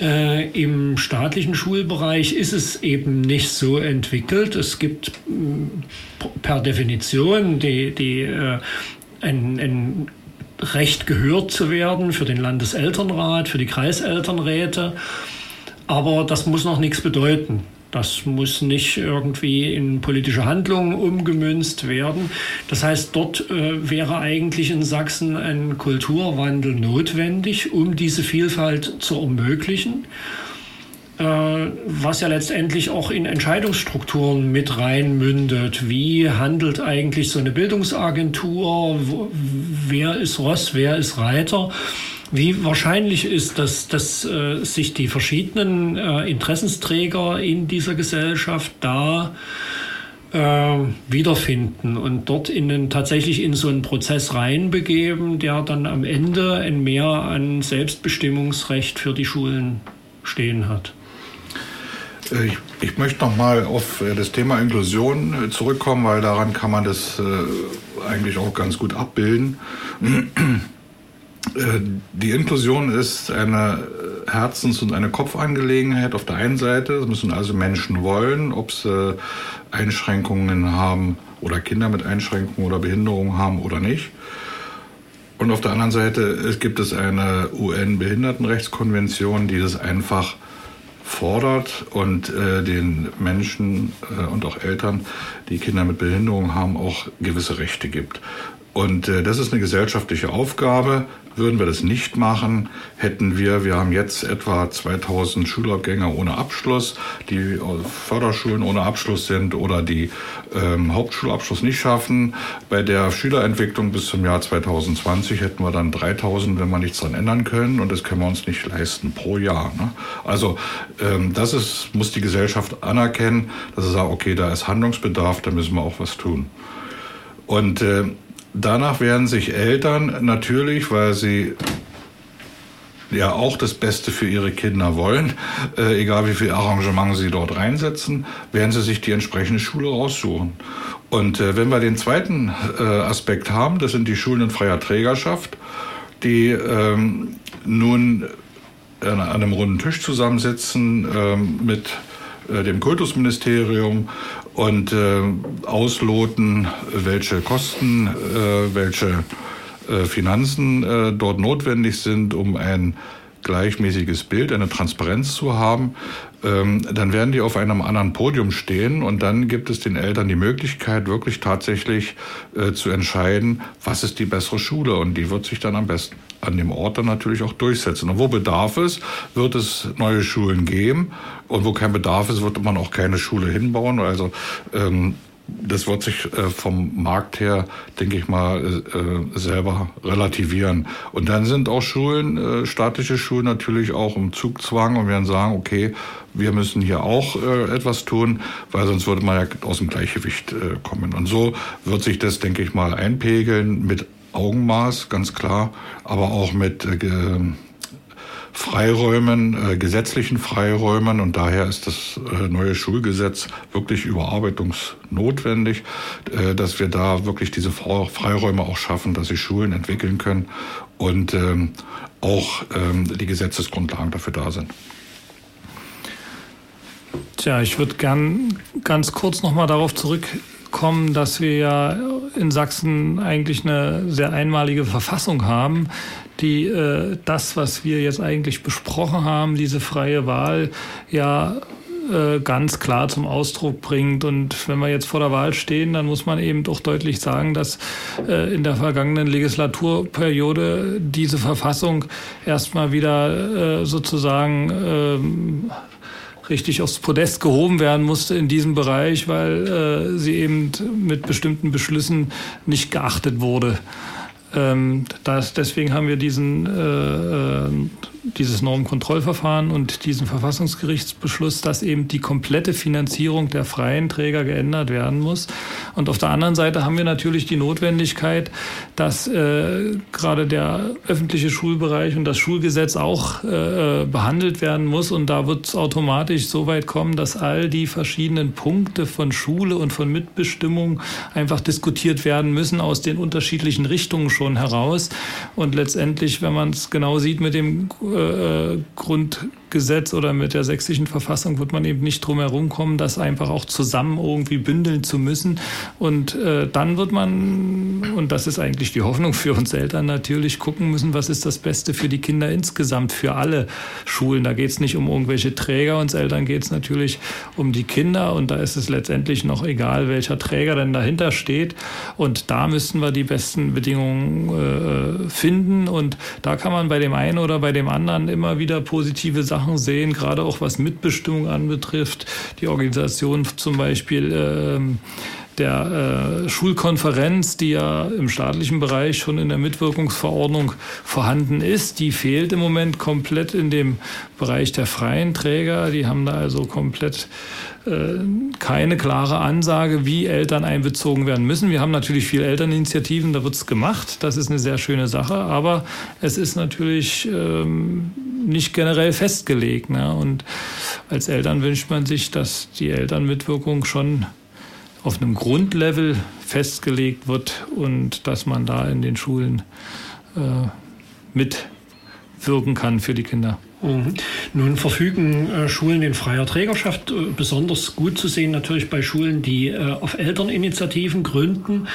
Äh, Im staatlichen Schulbereich ist es eben nicht so entwickelt. Es gibt per Definition die, die äh, ein, ein Recht gehört zu werden für den Landeselternrat, für die Kreiselternräte. Aber das muss noch nichts bedeuten. Das muss nicht irgendwie in politische Handlungen umgemünzt werden. Das heißt, dort äh, wäre eigentlich in Sachsen ein Kulturwandel notwendig, um diese Vielfalt zu ermöglichen. Äh, was ja letztendlich auch in Entscheidungsstrukturen mit reinmündet. Wie handelt eigentlich so eine Bildungsagentur? Wer ist Ross, wer ist Reiter? Wie wahrscheinlich ist, dass, dass äh, sich die verschiedenen äh, Interessensträger in dieser Gesellschaft da äh, wiederfinden und dort in den, tatsächlich in so einen Prozess reinbegeben, der dann am Ende ein Mehr an Selbstbestimmungsrecht für die Schulen stehen hat? Äh, ich, ich, möchte noch mal auf äh, das Thema Inklusion äh, zurückkommen, weil daran kann man das eigentlich auch ganz gut abbilden. Die Inklusion ist eine Herzens- und eine Kopfangelegenheit auf der einen Seite. Es müssen also Menschen wollen, ob sie Einschränkungen haben oder Kinder mit Einschränkungen oder Behinderungen haben oder nicht. Und auf der anderen Seite gibt es eine UN-Behindertenrechtskonvention, die das einfach fordert und äh, den Menschen äh, und auch Eltern, die Kinder mit Behinderung haben, auch gewisse Rechte gibt. Und äh, das ist eine gesellschaftliche Aufgabe. Würden wir das nicht machen, hätten wir, wir haben jetzt etwa 2000 Schulabgänger ohne Abschluss, die Förderschulen ohne Abschluss sind oder die ähm, Hauptschulabschluss nicht schaffen. Bei der Schülerentwicklung bis zum Jahr 2020 hätten wir dann 3000, wenn wir nichts daran ändern können. Und das können wir uns nicht leisten pro Jahr. Ne? Also ähm, das ist, muss die Gesellschaft anerkennen, dass sie sagt, okay, da ist Handlungsbedarf, da müssen wir auch was tun. Und äh, Danach werden sich Eltern natürlich, weil sie ja auch das Beste für ihre Kinder wollen, äh, egal wie viel Arrangement sie dort reinsetzen, werden sie sich die entsprechende Schule raussuchen. Und äh, wenn wir den zweiten äh, Aspekt haben, das sind die Schulen in freier Trägerschaft, die ähm, nun an einem runden Tisch zusammensitzen ähm, mit äh, dem Kultusministerium und äh, ausloten, welche Kosten, äh, welche äh, Finanzen äh, dort notwendig sind, um ein gleichmäßiges Bild, eine Transparenz zu haben, ähm, dann werden die auf einem anderen Podium stehen und dann gibt es den Eltern die Möglichkeit, wirklich tatsächlich äh, zu entscheiden, was ist die bessere Schule und die wird sich dann am besten an dem Ort dann natürlich auch durchsetzen. Und wo Bedarf ist, wird es neue Schulen geben. Und wo kein Bedarf ist, wird man auch keine Schule hinbauen. Also ähm, das wird sich äh, vom Markt her, denke ich mal, äh, selber relativieren. Und dann sind auch Schulen, äh, staatliche Schulen natürlich auch im Zugzwang und werden sagen, okay, wir müssen hier auch äh, etwas tun, weil sonst würde man ja aus dem Gleichgewicht äh, kommen. Und so wird sich das, denke ich mal, einpegeln mit Augenmaß, ganz klar, aber auch mit äh, Freiräumen, äh, gesetzlichen Freiräumen und daher ist das äh, neue Schulgesetz wirklich überarbeitungsnotwendig, äh, dass wir da wirklich diese Freiräume auch schaffen, dass sich Schulen entwickeln können und ähm, auch ähm, die Gesetzesgrundlagen dafür da sind. Tja, ich würde gern ganz kurz noch mal darauf zurück kommen, dass wir ja in Sachsen eigentlich eine sehr einmalige Verfassung haben, die äh, das, was wir jetzt eigentlich besprochen haben, diese freie Wahl, ja äh, ganz klar zum Ausdruck bringt. Und wenn wir jetzt vor der Wahl stehen, dann muss man eben doch deutlich sagen, dass äh, in der vergangenen Legislaturperiode diese Verfassung erstmal wieder äh, sozusagen ähm, richtig aufs Podest gehoben werden musste in diesem Bereich, weil äh, sie eben mit bestimmten Beschlüssen nicht geachtet wurde. Ähm, das, deswegen haben wir diesen äh, äh dieses Normkontrollverfahren und diesen Verfassungsgerichtsbeschluss, dass eben die komplette Finanzierung der freien Träger geändert werden muss. Und auf der anderen Seite haben wir natürlich die Notwendigkeit, dass äh, gerade der öffentliche Schulbereich und das Schulgesetz auch äh, behandelt werden muss. Und da wird es automatisch so weit kommen, dass all die verschiedenen Punkte von Schule und von Mitbestimmung einfach diskutiert werden müssen aus den unterschiedlichen Richtungen schon heraus. Und letztendlich, wenn man es genau sieht mit dem äh, äh, äh, Grund Grundgesetz oder mit der sächsischen Verfassung wird man eben nicht drum herum kommen, das einfach auch zusammen irgendwie bündeln zu müssen. Und äh, dann wird man, und das ist eigentlich die Hoffnung für uns Eltern natürlich, gucken müssen, was ist das Beste für die Kinder insgesamt, für alle Schulen. Da geht es nicht um irgendwelche Träger, uns Eltern geht es natürlich um die Kinder und da ist es letztendlich noch egal, welcher Träger denn dahinter steht. Und da müssten wir die besten Bedingungen äh, finden und da kann man bei dem einen oder bei dem anderen immer wieder positive Sachen sehen, gerade auch was Mitbestimmung anbetrifft. Die Organisation zum Beispiel ähm, der äh, Schulkonferenz, die ja im staatlichen Bereich schon in der Mitwirkungsverordnung vorhanden ist, die fehlt im Moment komplett in dem Bereich der freien Träger. Die haben da also komplett äh, keine klare Ansage, wie Eltern einbezogen werden müssen. Wir haben natürlich viele Elterninitiativen, da wird es gemacht. Das ist eine sehr schöne Sache, aber es ist natürlich ähm, nicht generell festgelegt. Ne? Und als Eltern wünscht man sich, dass die Elternmitwirkung schon auf einem Grundlevel festgelegt wird und dass man da in den Schulen äh, mitwirken kann für die Kinder. Mhm. Nun verfügen äh, Schulen in freier Trägerschaft, äh, besonders gut zu sehen natürlich bei Schulen, die äh, auf Elterninitiativen gründen,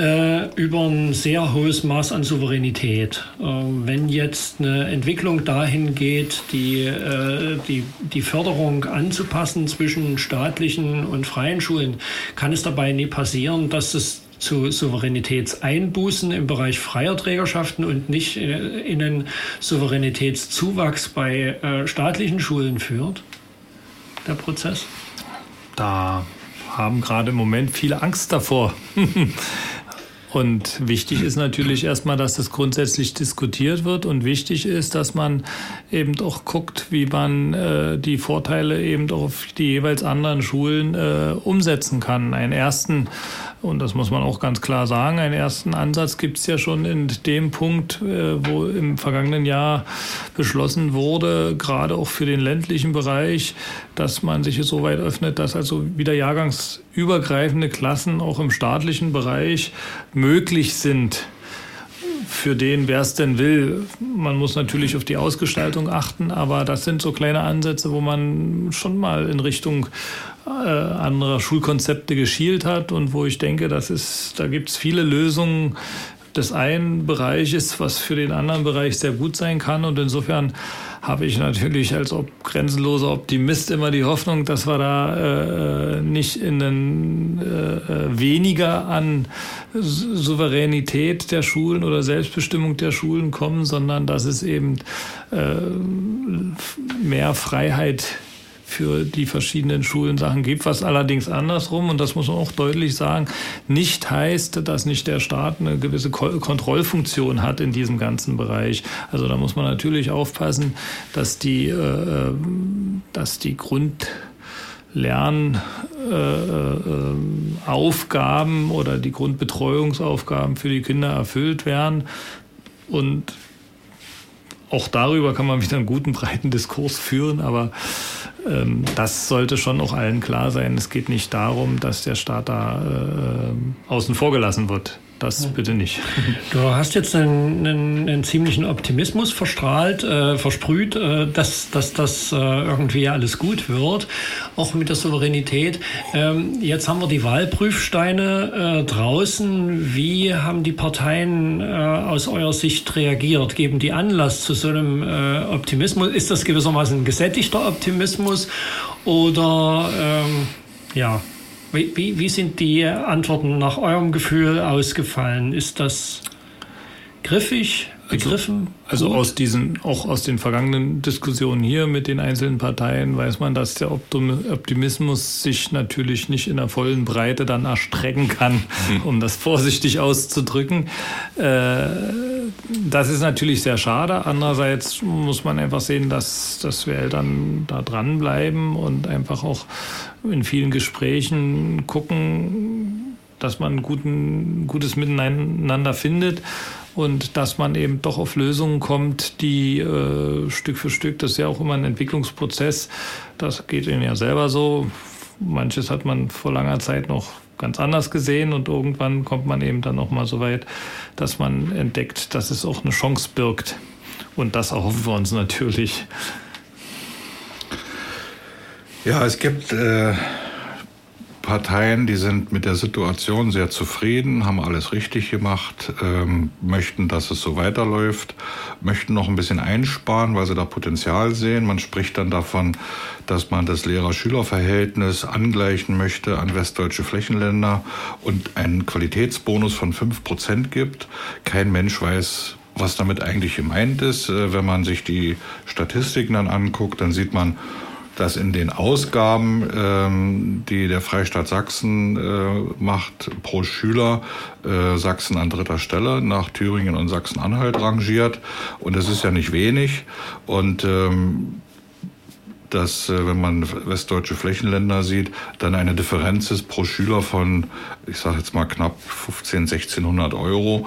äh, über ein sehr hohes Maß an Souveränität. Äh, wenn jetzt eine Entwicklung dahin geht, die, äh, die, die Förderung anzupassen zwischen staatlichen und freien Schulen, kann es dabei nie passieren, dass es zu Souveränitätseinbußen im Bereich freier Trägerschaften und nicht äh, in einen Souveränitätszuwachs bei äh, staatlichen Schulen führt, der Prozess? Da haben gerade im Moment viele Angst davor. [laughs] Und wichtig ist natürlich erstmal, dass das grundsätzlich diskutiert wird und wichtig ist, dass man eben auch guckt, wie man äh, die Vorteile eben auch auf die jeweils anderen Schulen äh, umsetzen kann. Einen ersten und das muss man auch ganz klar sagen. Einen ersten Ansatz gibt es ja schon in dem Punkt, äh, wo im vergangenen Jahr beschlossen wurde, gerade auch für den ländlichen Bereich, dass man sich so weit öffnet, dass also wieder jahrgangsübergreifende Klassen auch im staatlichen Bereich möglich sind für den, wer es denn will. Man muss natürlich auf die Ausgestaltung achten, aber das sind so kleine Ansätze, wo man schon mal in Richtung äh, anderer Schulkonzepte geschielt hat und wo ich denke, das ist, da gibt es viele Lösungen des einen Bereiches, was für den anderen Bereich sehr gut sein kann. Und insofern habe ich natürlich als ob grenzenloser Optimist immer die Hoffnung, dass wir da äh, nicht in einen äh, weniger an Souveränität der Schulen oder Selbstbestimmung der Schulen kommen, sondern dass es eben äh, mehr Freiheit für die verschiedenen Schulen Sachen gibt, was allerdings andersrum, und das muss man auch deutlich sagen, nicht heißt, dass nicht der Staat eine gewisse Kontrollfunktion hat in diesem ganzen Bereich. Also da muss man natürlich aufpassen, dass die, äh, dass die Grund Lernaufgaben äh, oder die Grundbetreuungsaufgaben für die Kinder erfüllt werden. Und auch darüber kann man wieder einen guten, breiten Diskurs führen, aber das sollte schon auch allen klar sein. Es geht nicht darum, dass der Staat da äh, außen vor gelassen wird. Das bitte nicht. Du hast jetzt einen, einen, einen ziemlichen Optimismus verstrahlt, äh, versprüht, äh, dass, das äh, irgendwie alles gut wird, auch mit der Souveränität. Ähm, jetzt haben wir die Wahlprüfsteine äh, draußen. Wie haben die Parteien äh, aus eurer Sicht reagiert? Geben die Anlass zu so einem äh, Optimismus? Ist das gewissermaßen ein gesättigter Optimismus oder ähm, ja? Wie, wie, wie sind die Antworten nach eurem Gefühl ausgefallen? Ist das griffig, begriffen? Also, also aus diesen, auch aus den vergangenen Diskussionen hier mit den einzelnen Parteien weiß man, dass der Optimismus sich natürlich nicht in der vollen Breite dann erstrecken kann, um das vorsichtig auszudrücken. Äh, das ist natürlich sehr schade. Andererseits muss man einfach sehen, dass, dass wir Eltern da dranbleiben und einfach auch in vielen Gesprächen gucken, dass man ein guten, gutes Miteinander findet und dass man eben doch auf Lösungen kommt, die äh, Stück für Stück, das ist ja auch immer ein Entwicklungsprozess, das geht Ihnen ja selber so. Manches hat man vor langer Zeit noch ganz anders gesehen und irgendwann kommt man eben dann nochmal so weit, dass man entdeckt, dass es auch eine Chance birgt. Und das erhoffen wir uns natürlich. Ja, es gibt äh, Parteien, die sind mit der Situation sehr zufrieden, haben alles richtig gemacht, ähm, möchten, dass es so weiterläuft, möchten noch ein bisschen einsparen, weil sie da Potenzial sehen. Man spricht dann davon, dass man das Lehrer-Schüler-Verhältnis angleichen möchte an westdeutsche Flächenländer und einen Qualitätsbonus von fünf Prozent gibt. Kein Mensch weiß, was damit eigentlich gemeint ist. Äh, wenn man sich die Statistiken dann anguckt, dann sieht man, dass in den Ausgaben, ähm, die der Freistaat Sachsen äh, macht pro Schüler, äh, Sachsen an dritter Stelle nach Thüringen und Sachsen-Anhalt rangiert. Und das ist ja nicht wenig. Und ähm, dass, äh, wenn man westdeutsche Flächenländer sieht, dann eine Differenz ist pro Schüler von, ich sage jetzt mal knapp 15, 1600 Euro.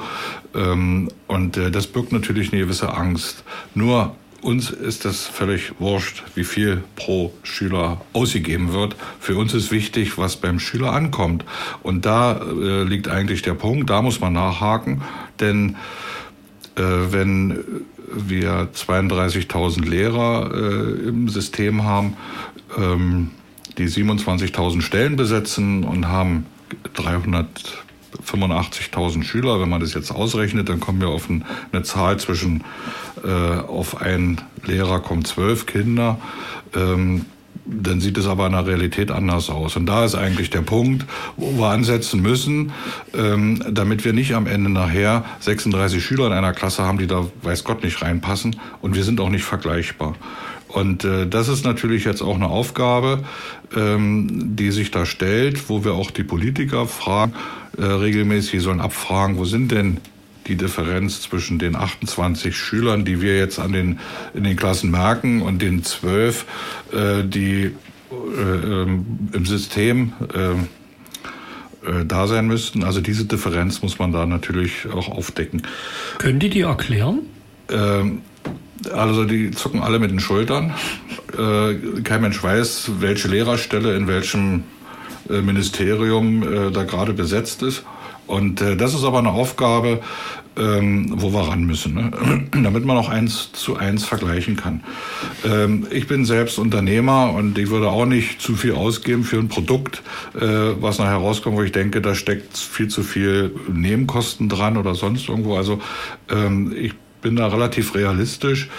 Ähm, und äh, das birgt natürlich eine gewisse Angst. Nur uns ist das völlig wurscht, wie viel pro Schüler ausgegeben wird. Für uns ist wichtig, was beim Schüler ankommt. Und da äh, liegt eigentlich der Punkt, da muss man nachhaken, denn äh, wenn wir 32.000 Lehrer äh, im System haben, ähm, die 27.000 Stellen besetzen und haben 300 85.000 Schüler. Wenn man das jetzt ausrechnet, dann kommen wir auf eine Zahl zwischen, äh, auf einen Lehrer kommen zwölf Kinder. Ähm, dann sieht es aber in der Realität anders aus. Und da ist eigentlich der Punkt, wo wir ansetzen müssen, ähm, damit wir nicht am Ende nachher 36 Schüler in einer Klasse haben, die da weiß Gott nicht reinpassen. Und wir sind auch nicht vergleichbar. Und äh, das ist natürlich jetzt auch eine Aufgabe, ähm, die sich da stellt, wo wir auch die Politiker fragen, äh, regelmäßig sollen abfragen, wo sind denn die Differenz zwischen den 28 Schülern, die wir jetzt an den, in den Klassen merken, und den zwölf, äh, die äh, im System äh, äh, da sein müssten. Also diese Differenz muss man da natürlich auch aufdecken. Können die die erklären? Ähm, also die zucken alle mit den Schultern. Äh, kein Mensch weiß, welche Lehrerstelle in welchem äh, Ministerium äh, da gerade besetzt ist. Und das ist aber eine Aufgabe, ähm, wo wir ran müssen, ne? [clears throat] damit man auch eins zu eins vergleichen kann. Ähm, ich bin selbst Unternehmer und ich würde auch nicht zu viel ausgeben für ein Produkt, was nachher rauskommt, wo ich denke, da steckt viel zu viel Nebenkosten dran oder sonst irgendwo. Also ähm, ich bin da relativ realistisch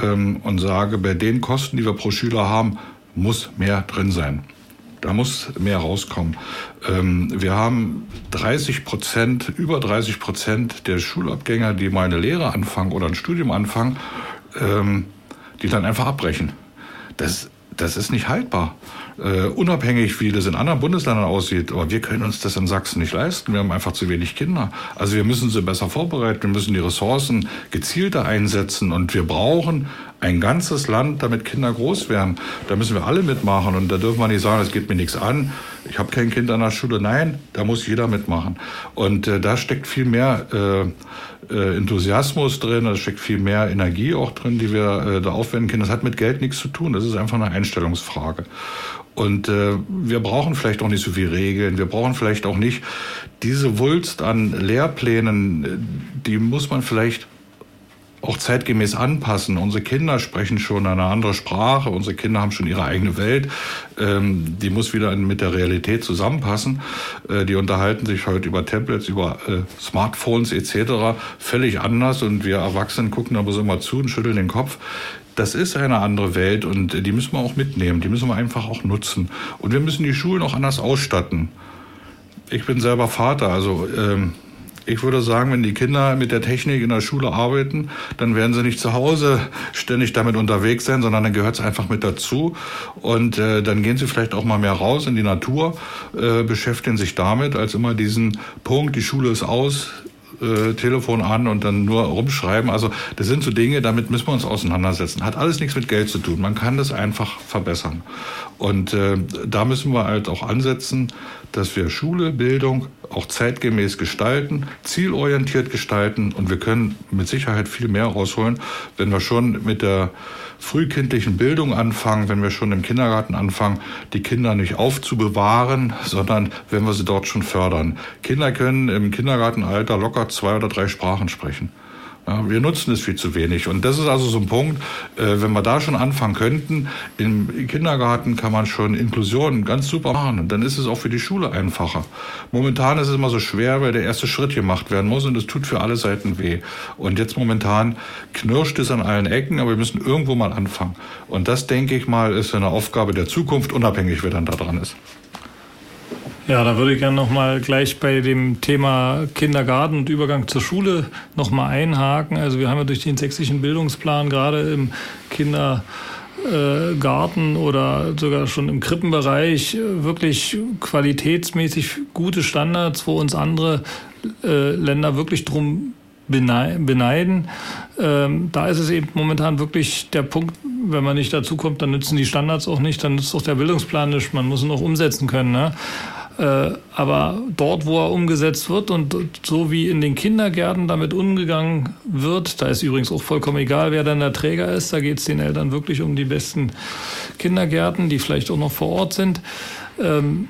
ähm, und sage, bei den Kosten, die wir pro Schüler haben, muss mehr drin sein. Da muss mehr rauskommen. Ähm, wir haben 30 Prozent, über 30 Prozent der Schulabgänger, die mal eine Lehre anfangen oder ein Studium anfangen, ähm, die dann einfach abbrechen. Das, das ist nicht haltbar äh, unabhängig, wie das in anderen Bundesländern aussieht. Aber wir können uns das in Sachsen nicht leisten. Wir haben einfach zu wenig Kinder. Also wir müssen sie besser vorbereiten. Wir müssen die Ressourcen gezielter einsetzen. Und wir brauchen ein ganzes Land, damit Kinder groß werden. Da müssen wir alle mitmachen. Und da dürfen wir nicht sagen, es geht mir nichts an. Ich habe kein Kind an der Schule. Nein, da muss jeder mitmachen. Und äh, da steckt viel mehr äh, äh, Enthusiasmus drin, da steckt viel mehr Energie auch drin, die wir äh, da aufwenden können. Das hat mit Geld nichts zu tun. Das ist einfach eine Einstellungsfrage. Und äh, wir brauchen vielleicht auch nicht so viele Regeln. Wir brauchen vielleicht auch nicht diese Wulst an Lehrplänen. Die muss man vielleicht auch zeitgemäß anpassen. Unsere Kinder sprechen schon eine andere Sprache, unsere Kinder haben schon ihre eigene Welt. Ähm, die muss wieder mit der Realität zusammenpassen. Äh, die unterhalten sich heute über Tablets, über äh, Smartphones etc. völlig anders und wir Erwachsenen gucken aber so immer zu und schütteln den Kopf. Das ist eine andere Welt und die müssen wir auch mitnehmen, die müssen wir einfach auch nutzen. Und wir müssen die Schulen auch anders ausstatten. Ich bin selber Vater, also ähm, ich würde sagen, wenn die Kinder mit der Technik in der Schule arbeiten, dann werden sie nicht zu Hause ständig damit unterwegs sein, sondern dann gehört es einfach mit dazu. Und äh, dann gehen sie vielleicht auch mal mehr raus in die Natur, äh, beschäftigen sich damit, als immer diesen Punkt, die Schule ist aus, äh, Telefon an und dann nur rumschreiben. Also das sind so Dinge, damit müssen wir uns auseinandersetzen. Hat alles nichts mit Geld zu tun. Man kann das einfach verbessern. Und äh, da müssen wir halt auch ansetzen, dass wir Schule, Bildung auch zeitgemäß gestalten, zielorientiert gestalten und wir können mit Sicherheit viel mehr rausholen, wenn wir schon mit der frühkindlichen Bildung anfangen, wenn wir schon im Kindergarten anfangen, die Kinder nicht aufzubewahren, sondern wenn wir sie dort schon fördern. Kinder können im Kindergartenalter locker zwei oder drei Sprachen sprechen. Wir nutzen es viel zu wenig. Und das ist also so ein Punkt, äh, wenn wir da schon anfangen könnten, im Kindergarten kann man schon Inklusion ganz super machen. Und dann ist es auch für die Schule einfacher. Momentan ist es immer so schwer, weil der erste Schritt gemacht werden muss und es tut für alle Seiten weh. Und jetzt momentan knirscht es an allen Ecken, aber wir müssen irgendwo mal anfangen. Und das, denke ich mal, ist eine Aufgabe der Zukunft, unabhängig wer dann da dran ist. Ja, da würde ich gerne nochmal gleich bei dem Thema Kindergarten und Übergang zur Schule nochmal einhaken. Also wir haben ja durch den sächsischen Bildungsplan gerade im Kindergarten oder sogar schon im Krippenbereich wirklich qualitätsmäßig gute Standards, wo uns andere äh, Länder wirklich drum beneiden. Ähm, da ist es eben momentan wirklich der Punkt, wenn man nicht dazu kommt, dann nützen die Standards auch nicht, dann nützt auch der Bildungsplan nicht, man muss ihn auch umsetzen können. Ne? Äh, aber dort, wo er umgesetzt wird und so wie in den Kindergärten damit umgegangen wird, da ist übrigens auch vollkommen egal, wer dann der Träger ist, da geht es den Eltern wirklich um die besten Kindergärten, die vielleicht auch noch vor Ort sind. Ähm,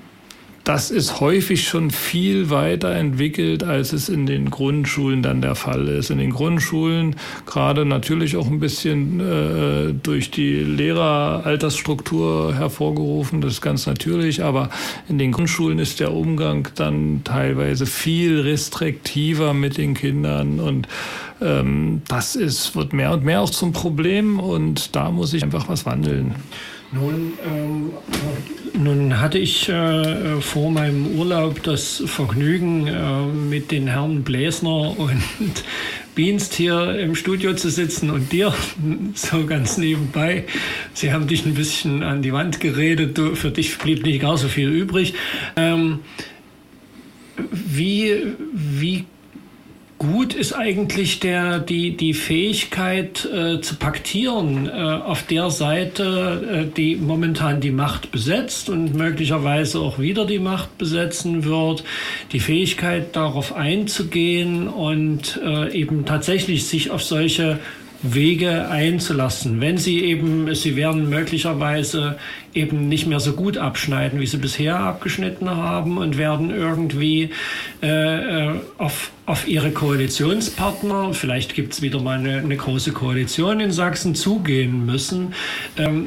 das ist häufig schon viel weiter entwickelt, als es in den Grundschulen dann der Fall ist. In den Grundschulen, gerade natürlich auch ein bisschen äh, durch die Lehreraltersstruktur hervorgerufen, das ist ganz natürlich, aber in den Grundschulen ist der Umgang dann teilweise viel restriktiver mit den Kindern und ähm, das ist, wird mehr und mehr auch zum Problem und da muss ich einfach was wandeln. Nun, ähm, nun hatte ich äh, vor meinem Urlaub das Vergnügen, äh, mit den Herren Bläsner und [laughs] Bienst hier im Studio zu sitzen und dir [laughs] so ganz nebenbei. Sie haben dich ein bisschen an die Wand geredet, du, für dich blieb nicht gar so viel übrig. Ähm, wie, wie gut ist eigentlich der, die, die Fähigkeit äh, zu paktieren äh, auf der Seite, äh, die momentan die Macht besetzt und möglicherweise auch wieder die Macht besetzen wird, die Fähigkeit darauf einzugehen und äh, eben tatsächlich sich auf solche Wege einzulassen, wenn sie eben, sie werden möglicherweise eben nicht mehr so gut abschneiden, wie sie bisher abgeschnitten haben und werden irgendwie äh, äh auf, auf ihre Koalitionspartner, vielleicht gibt es wieder mal eine, eine, große Koalition in Sachsen, zugehen müssen. Ähm,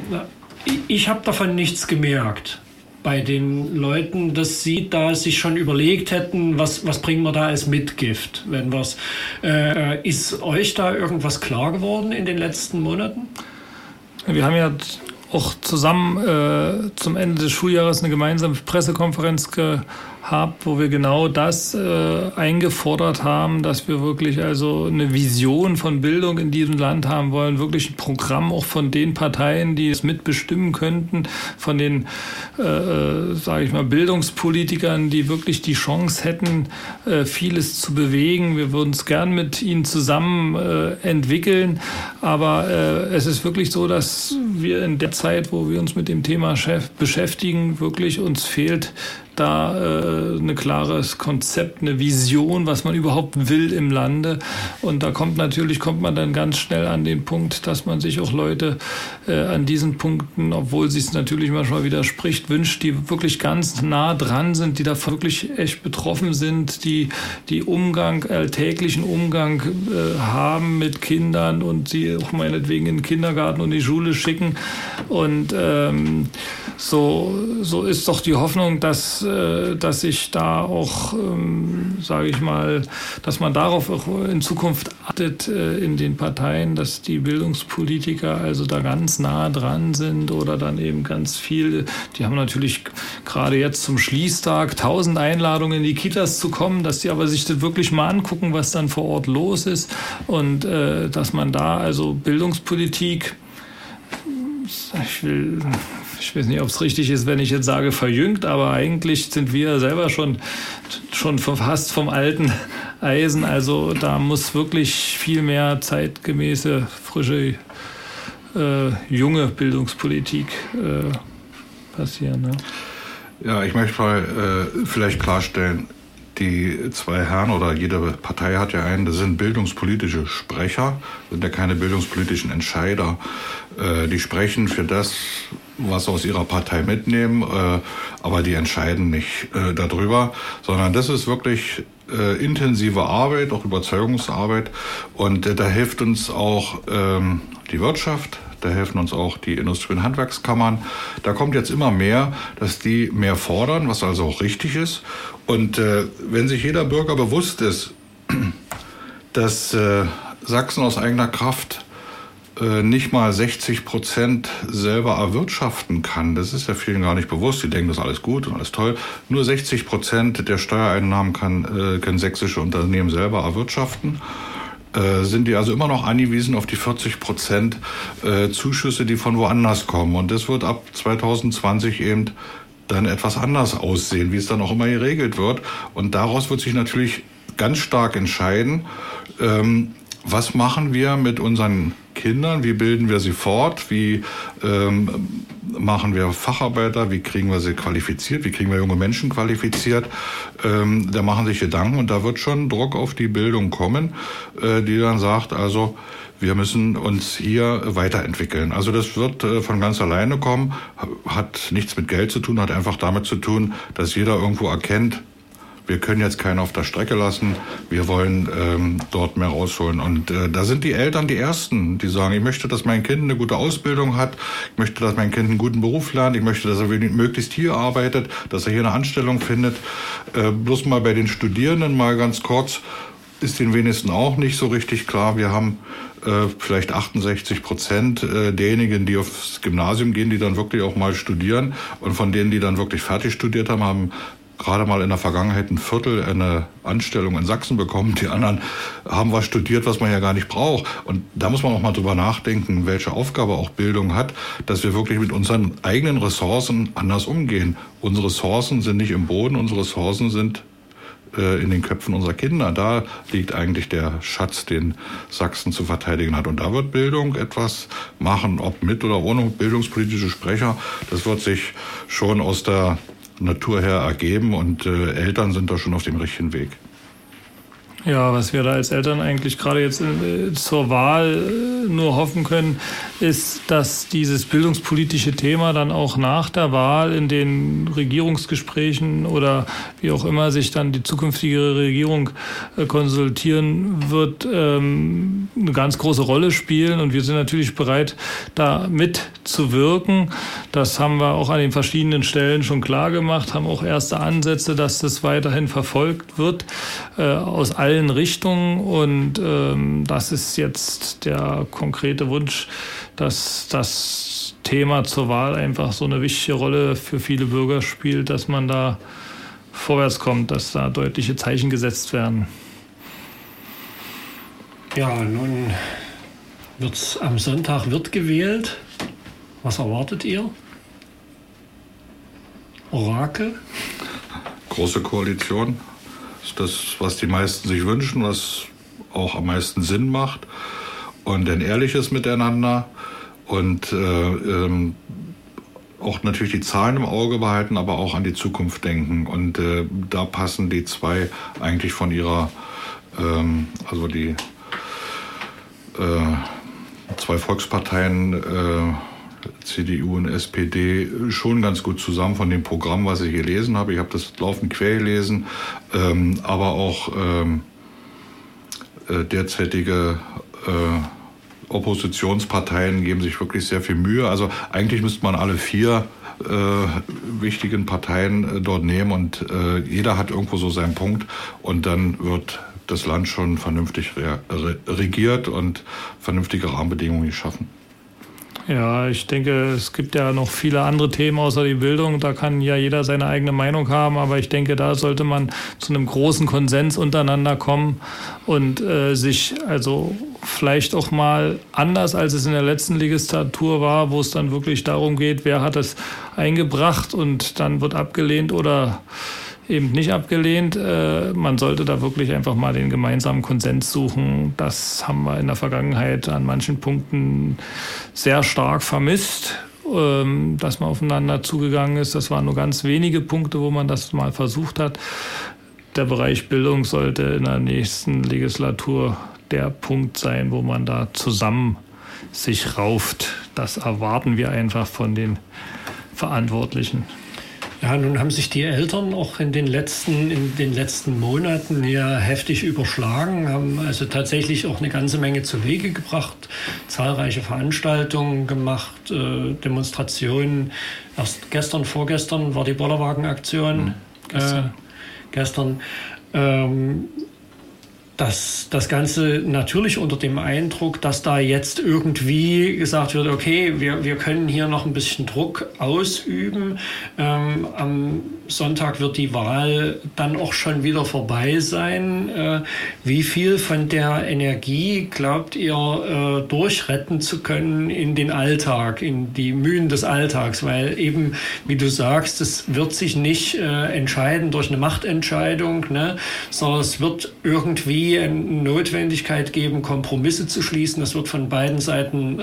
ich habe davon nichts gemerkt bei den Leuten, dass sie da sich schon überlegt hätten, was, was bringen wir da als Mitgift, wenn was äh, ist euch da irgendwas klar geworden in den letzten Monaten? Wir haben ja auch zusammen äh, zum Ende des Schuljahres eine gemeinsame Pressekonferenz gehabt habt, wo wir genau das äh, eingefordert haben, dass wir wirklich also eine Vision von Bildung in diesem Land haben wollen, wirklich ein Programm auch von den Parteien, die es mitbestimmen könnten, von den, äh, äh sage ich mal, Bildungspolitikern, die wirklich die Chance hätten, äh, vieles zu bewegen. Wir würden es gern mit ihnen zusammen äh, entwickeln, aber äh, es ist wirklich so, dass wir in der Zeit, wo wir uns mit dem Thema beschäftigen, wirklich uns fehlt da äh, ein klares Konzept, eine Vision, was man überhaupt will im Lande. Und da kommt natürlich, kommt man dann ganz schnell an den Punkt, dass man sich auch Leute äh, an diesen Punkten, obwohl sie es natürlich manchmal widerspricht, wünscht, die wirklich ganz nah dran sind, die da wirklich echt betroffen sind, die die Umgang, alltäglichen Umgang äh, haben mit Kindern und sie auch meinetwegen in den Kindergarten und die Schule schicken. Und ähm, so, so ist doch die Hoffnung, dass, äh, dass sich da auch, ähm, sage ich mal, dass man darauf auch in Zukunft achtet äh, in den Parteien, dass die Bildungspolitiker also da ganz nah dran sind oder dann eben ganz viel. Die haben natürlich gerade jetzt zum Schließtag tausend Einladungen in die Kitas zu kommen, dass die aber sich das wirklich mal angucken, was dann vor Ort los ist und äh, dass man da also Bildungspolitik ich will ich weiß nicht, ob es richtig ist, wenn ich jetzt sage verjüngt, aber eigentlich sind wir selber schon, schon fast vom alten Eisen. Also da muss wirklich viel mehr zeitgemäße, frische, äh, junge Bildungspolitik äh, passieren. Ne? Ja, ich möchte mal äh, vielleicht klarstellen, die zwei Herren oder jede Partei hat ja einen, das sind bildungspolitische Sprecher, sind ja keine bildungspolitischen Entscheider. Äh, die sprechen für das, was aus ihrer Partei mitnehmen, äh, aber die entscheiden nicht äh, darüber, sondern das ist wirklich intensive Arbeit, auch Überzeugungsarbeit und da hilft uns auch ähm, die Wirtschaft, da helfen uns auch die Industrie- und Handwerkskammern. Da kommt jetzt immer mehr, dass die mehr fordern, was also auch richtig ist. Und äh, wenn sich jeder Bürger bewusst ist, [clears throat] dass äh, Sachsen aus eigener Kraft äh, nicht mal 60 Prozent selber erwirtschaften kann. Das ist ja vielen gar nicht bewusst. Die denken, das ist alles gut und alles toll. Nur 60 Prozent der Steuereinnahmen kann, äh, können sächsische Unternehmen selber erwirtschaften. Äh, sind die also immer noch angewiesen auf die 40 Prozent Zuschüsse, die von woanders kommen. Und das wird ab 2020 eben dann etwas anders aussehen, wie es dann auch immer geregelt wird. Und daraus wird sich natürlich ganz stark entscheiden, ähm, was machen wir mit unseren Kindern, wie bilden wir sie fort, wie ähm, machen wir Facharbeiter, wie kriegen wir sie qualifiziert, wie kriegen wir junge Menschen qualifiziert. Ähm, da machen sich Gedanken und da wird schon Druck auf die Bildung kommen, äh, die dann sagt, also wir müssen uns hier weiterentwickeln. Also das wird äh, von ganz alleine kommen, hat nichts mit Geld zu tun, hat einfach damit zu tun, dass jeder irgendwo erkennt, wir können jetzt keinen auf der Strecke lassen, wir wollen ähm, dort mehr rausholen. Und äh, da sind die Eltern die Ersten, die sagen, ich möchte, dass mein Kind eine gute Ausbildung hat, ich möchte, dass mein Kind einen guten Beruf lernt, ich möchte, dass er möglichst hier arbeitet, dass er hier eine Anstellung findet. Äh, bloß mal bei den Studierenden mal ganz kurz, ist den wenigsten auch nicht so richtig klar. Wir haben äh, vielleicht 68 Prozent äh, derjenigen, die aufs Gymnasium gehen, die dann wirklich auch mal studieren. Und von denen, die dann wirklich fertig studiert haben, haben gerade mal in der Vergangenheit ein Viertel eine Anstellung in Sachsen bekommen. Die anderen haben was studiert, was man ja gar nicht braucht. Und da muss man auch mal drüber nachdenken, welche Aufgabe auch Bildung hat, dass wir wirklich mit unseren eigenen Ressourcen anders umgehen. Unsere Ressourcen sind nicht im Boden, unsere Ressourcen sind äh, in den Köpfen unserer Kinder. Da liegt eigentlich der Schatz, den Sachsen zu verteidigen hat. Und da wird Bildung etwas machen, ob mit oder ohne bildungspolitische Sprecher. Das wird sich schon aus der Natur her ergeben und äh, Eltern sind da schon auf dem richtigen Weg. Ja, was wir da als Eltern eigentlich gerade jetzt äh, zur Wahl äh, nur hoffen können, ist, dass dieses bildungspolitische Thema dann auch nach der Wahl in den Regierungsgesprächen oder wie auch immer sich dann die zukünftige Regierung äh, konsultieren wird, ähm, eine ganz große Rolle spielen. Und wir sind natürlich bereit, da mitzuwirken. Das haben wir auch an den verschiedenen Stellen schon klar gemacht, haben auch erste Ansätze, dass das weiterhin verfolgt wird aus allen allen Richtungen und ähm, das ist jetzt der konkrete Wunsch, dass das Thema zur Wahl einfach so eine wichtige Rolle für viele Bürger spielt, dass man da vorwärts kommt, dass da deutliche Zeichen gesetzt werden. Ja, nun wird's am Sonntag wird gewählt. Was erwartet ihr? Orakel? Große Koalition das, was die meisten sich wünschen, was auch am meisten Sinn macht. Und ein ehrliches Miteinander und äh, ähm, auch natürlich die Zahlen im Auge behalten, aber auch an die Zukunft denken. Und äh, da passen die zwei eigentlich von ihrer, ähm, also die äh, zwei Volksparteien, äh, CDU und SPD, schon ganz gut zusammen von dem Programm, was ich gelesen habe. Ich habe das laufend quer gelesen, ähm, aber auch ähm, äh, derzeitige äh, Oppositionsparteien geben sich wirklich sehr viel Mühe. Also eigentlich müsste man alle vier äh, wichtigen Parteien äh, dort nehmen und äh, jeder hat irgendwo so seinen Punkt und dann wird das Land schon vernünftig re regiert und vernünftige Rahmenbedingungen geschaffen. Ja, ich denke, es gibt ja noch viele andere Themen außer die Bildung. Da kann ja jeder seine eigene Meinung haben. Aber ich denke, da sollte man zu einem großen Konsens untereinander kommen und äh, sich also vielleicht auch mal anders, als es in der letzten Legislatur war, wo es dann wirklich darum geht, wer hat es eingebracht und dann wird abgelehnt oder eben nicht abgelehnt. Äh, man sollte da wirklich einfach mal den gemeinsamen Konsens suchen. Das haben wir in der Vergangenheit an manchen Punkten sehr stark vermisst, ähm, dass man aufeinander zugegangen ist. Das waren nur ganz wenige Punkte, wo man das mal versucht hat. Der Bereich Bildung sollte in der nächsten Legislatur der Punkt sein, wo man da zusammen sich rauft. Das erwarten wir einfach von den Verantwortlichen. Ja, nun haben sich die Eltern auch in den letzten, in den letzten Monaten ja heftig überschlagen, haben also tatsächlich auch eine ganze Menge zu Wege gebracht, zahlreiche Veranstaltungen gemacht, äh, Demonstrationen. Erst gestern, vorgestern war die Bollerwagen-Aktion. Mhm, gestern. Äh, gestern ähm, das, das Ganze natürlich unter dem Eindruck, dass da jetzt irgendwie gesagt wird, okay, wir, wir können hier noch ein bisschen Druck ausüben. Ähm, am Sonntag wird die Wahl dann auch schon wieder vorbei sein. Äh, wie viel von der Energie glaubt ihr äh, durchretten zu können in den Alltag, in die Mühen des Alltags? Weil eben, wie du sagst, es wird sich nicht äh, entscheiden durch eine Machtentscheidung, ne? sondern es wird irgendwie eine Notwendigkeit geben, Kompromisse zu schließen. Das wird von beiden Seiten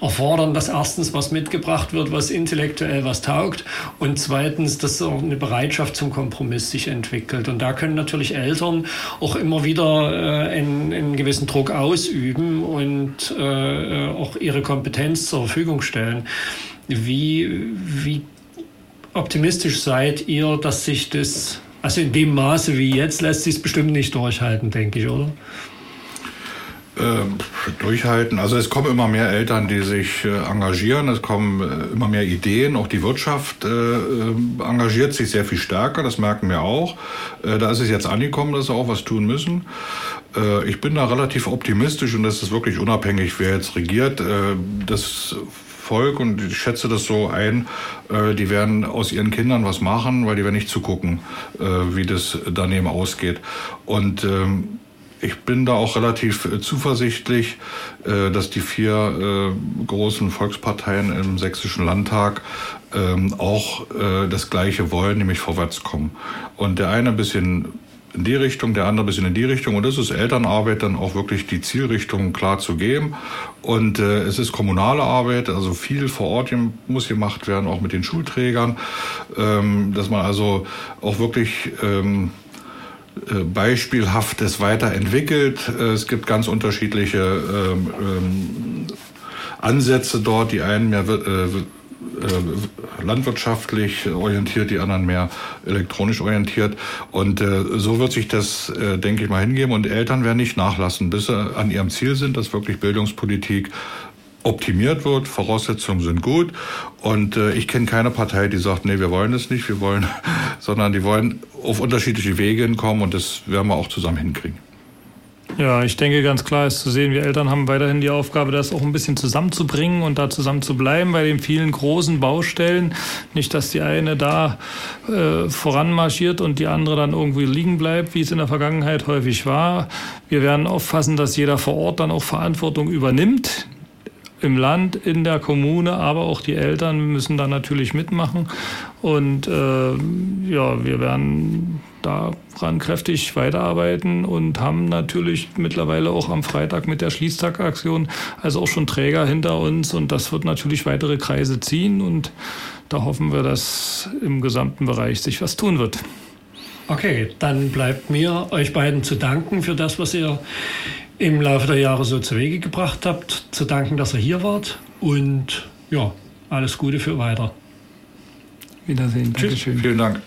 erfordern, dass erstens was mitgebracht wird, was intellektuell was taugt und zweitens, dass auch eine Bereitschaft zum Kompromiss sich entwickelt. Und da können natürlich Eltern auch immer wieder äh, einen, einen gewissen Druck ausüben und äh, auch ihre Kompetenz zur Verfügung stellen. Wie, wie optimistisch seid ihr, dass sich das also in dem Maße wie jetzt lässt sich es bestimmt nicht durchhalten, denke ich, oder? Ähm, durchhalten. Also es kommen immer mehr Eltern, die sich äh, engagieren. Es kommen äh, immer mehr Ideen. Auch die Wirtschaft äh, äh engagiert sich sehr viel stärker. Das merken wir auch. Äh, da ist es jetzt angekommen, dass sie auch was tun müssen. Äh, ich bin da relativ optimistisch und das ist wirklich unabhängig, wer jetzt regiert. das Volk und ich schätze das so ein, äh, die werden aus ihren Kindern was machen, weil die werden nicht zugucken, äh, wie das daneben ausgeht. Und ähm, ich bin da auch relativ äh, zuversichtlich, äh, dass die vier äh, großen Volksparteien im sächsischen Landtag ähm, auch das Gleiche wollen, nämlich vorwärts kommen. Und der eine ein bisschen in die Richtung, der andere ein bisschen in die Richtung. Und das ist Elternarbeit, dann auch wirklich die Zielrichtung klar zu geben. Und äh, es ist kommunale Arbeit, also viel vor Ort muss gemacht werden, auch mit den Schulträgern, ähm, dass man also auch wirklich ähm, äh, beispielhaft es weiterentwickelt. Äh, es gibt ganz unterschiedliche ähm, ähm, Ansätze dort. Die einen mehr äh, äh, landwirtschaftlich orientiert, die anderen mehr elektronisch orientiert. Und äh, so wird sich das, äh, denke ich mal, hingeben. Und Eltern werden nicht nachlassen, bis sie an ihrem Ziel sind, dass wirklich Bildungspolitik optimiert wird. Voraussetzungen sind gut. Und äh, ich kenne keine Partei, die sagt, nee, wir wollen das nicht, wir wollen, [laughs] sondern die wollen auf unterschiedliche Wege hinkommen und das werden wir auch zusammen hinkriegen. Ja, ich denke ganz klar ist zu sehen, wir Eltern haben weiterhin die Aufgabe, das auch ein bisschen zusammenzubringen und da zusammen zu bleiben bei den vielen großen Baustellen. Nicht, dass die eine da äh, voranmarschiert und die andere dann irgendwie liegen bleibt, wie es in der Vergangenheit häufig war. Wir werden aufpassen, dass jeder vor Ort dann auch Verantwortung übernimmt im Land, in der Kommune, aber auch die Eltern müssen da natürlich mitmachen. Und äh, ja, wir werden daran kräftig weiterarbeiten und haben natürlich mittlerweile auch am Freitag mit der Schließtagaktion also auch schon Träger hinter uns und das wird natürlich weitere Kreise ziehen und da hoffen wir, dass im gesamten Bereich sich was tun wird. Okay, dann bleibt mir euch beiden zu danken für das, was ihr im Laufe der Jahre so zu Wege gebracht habt, zu danken, dass ihr hier wart und ja, alles Gute für weiter. Wiedersehen. Tschüss. Dankeschön. Vielen Dank.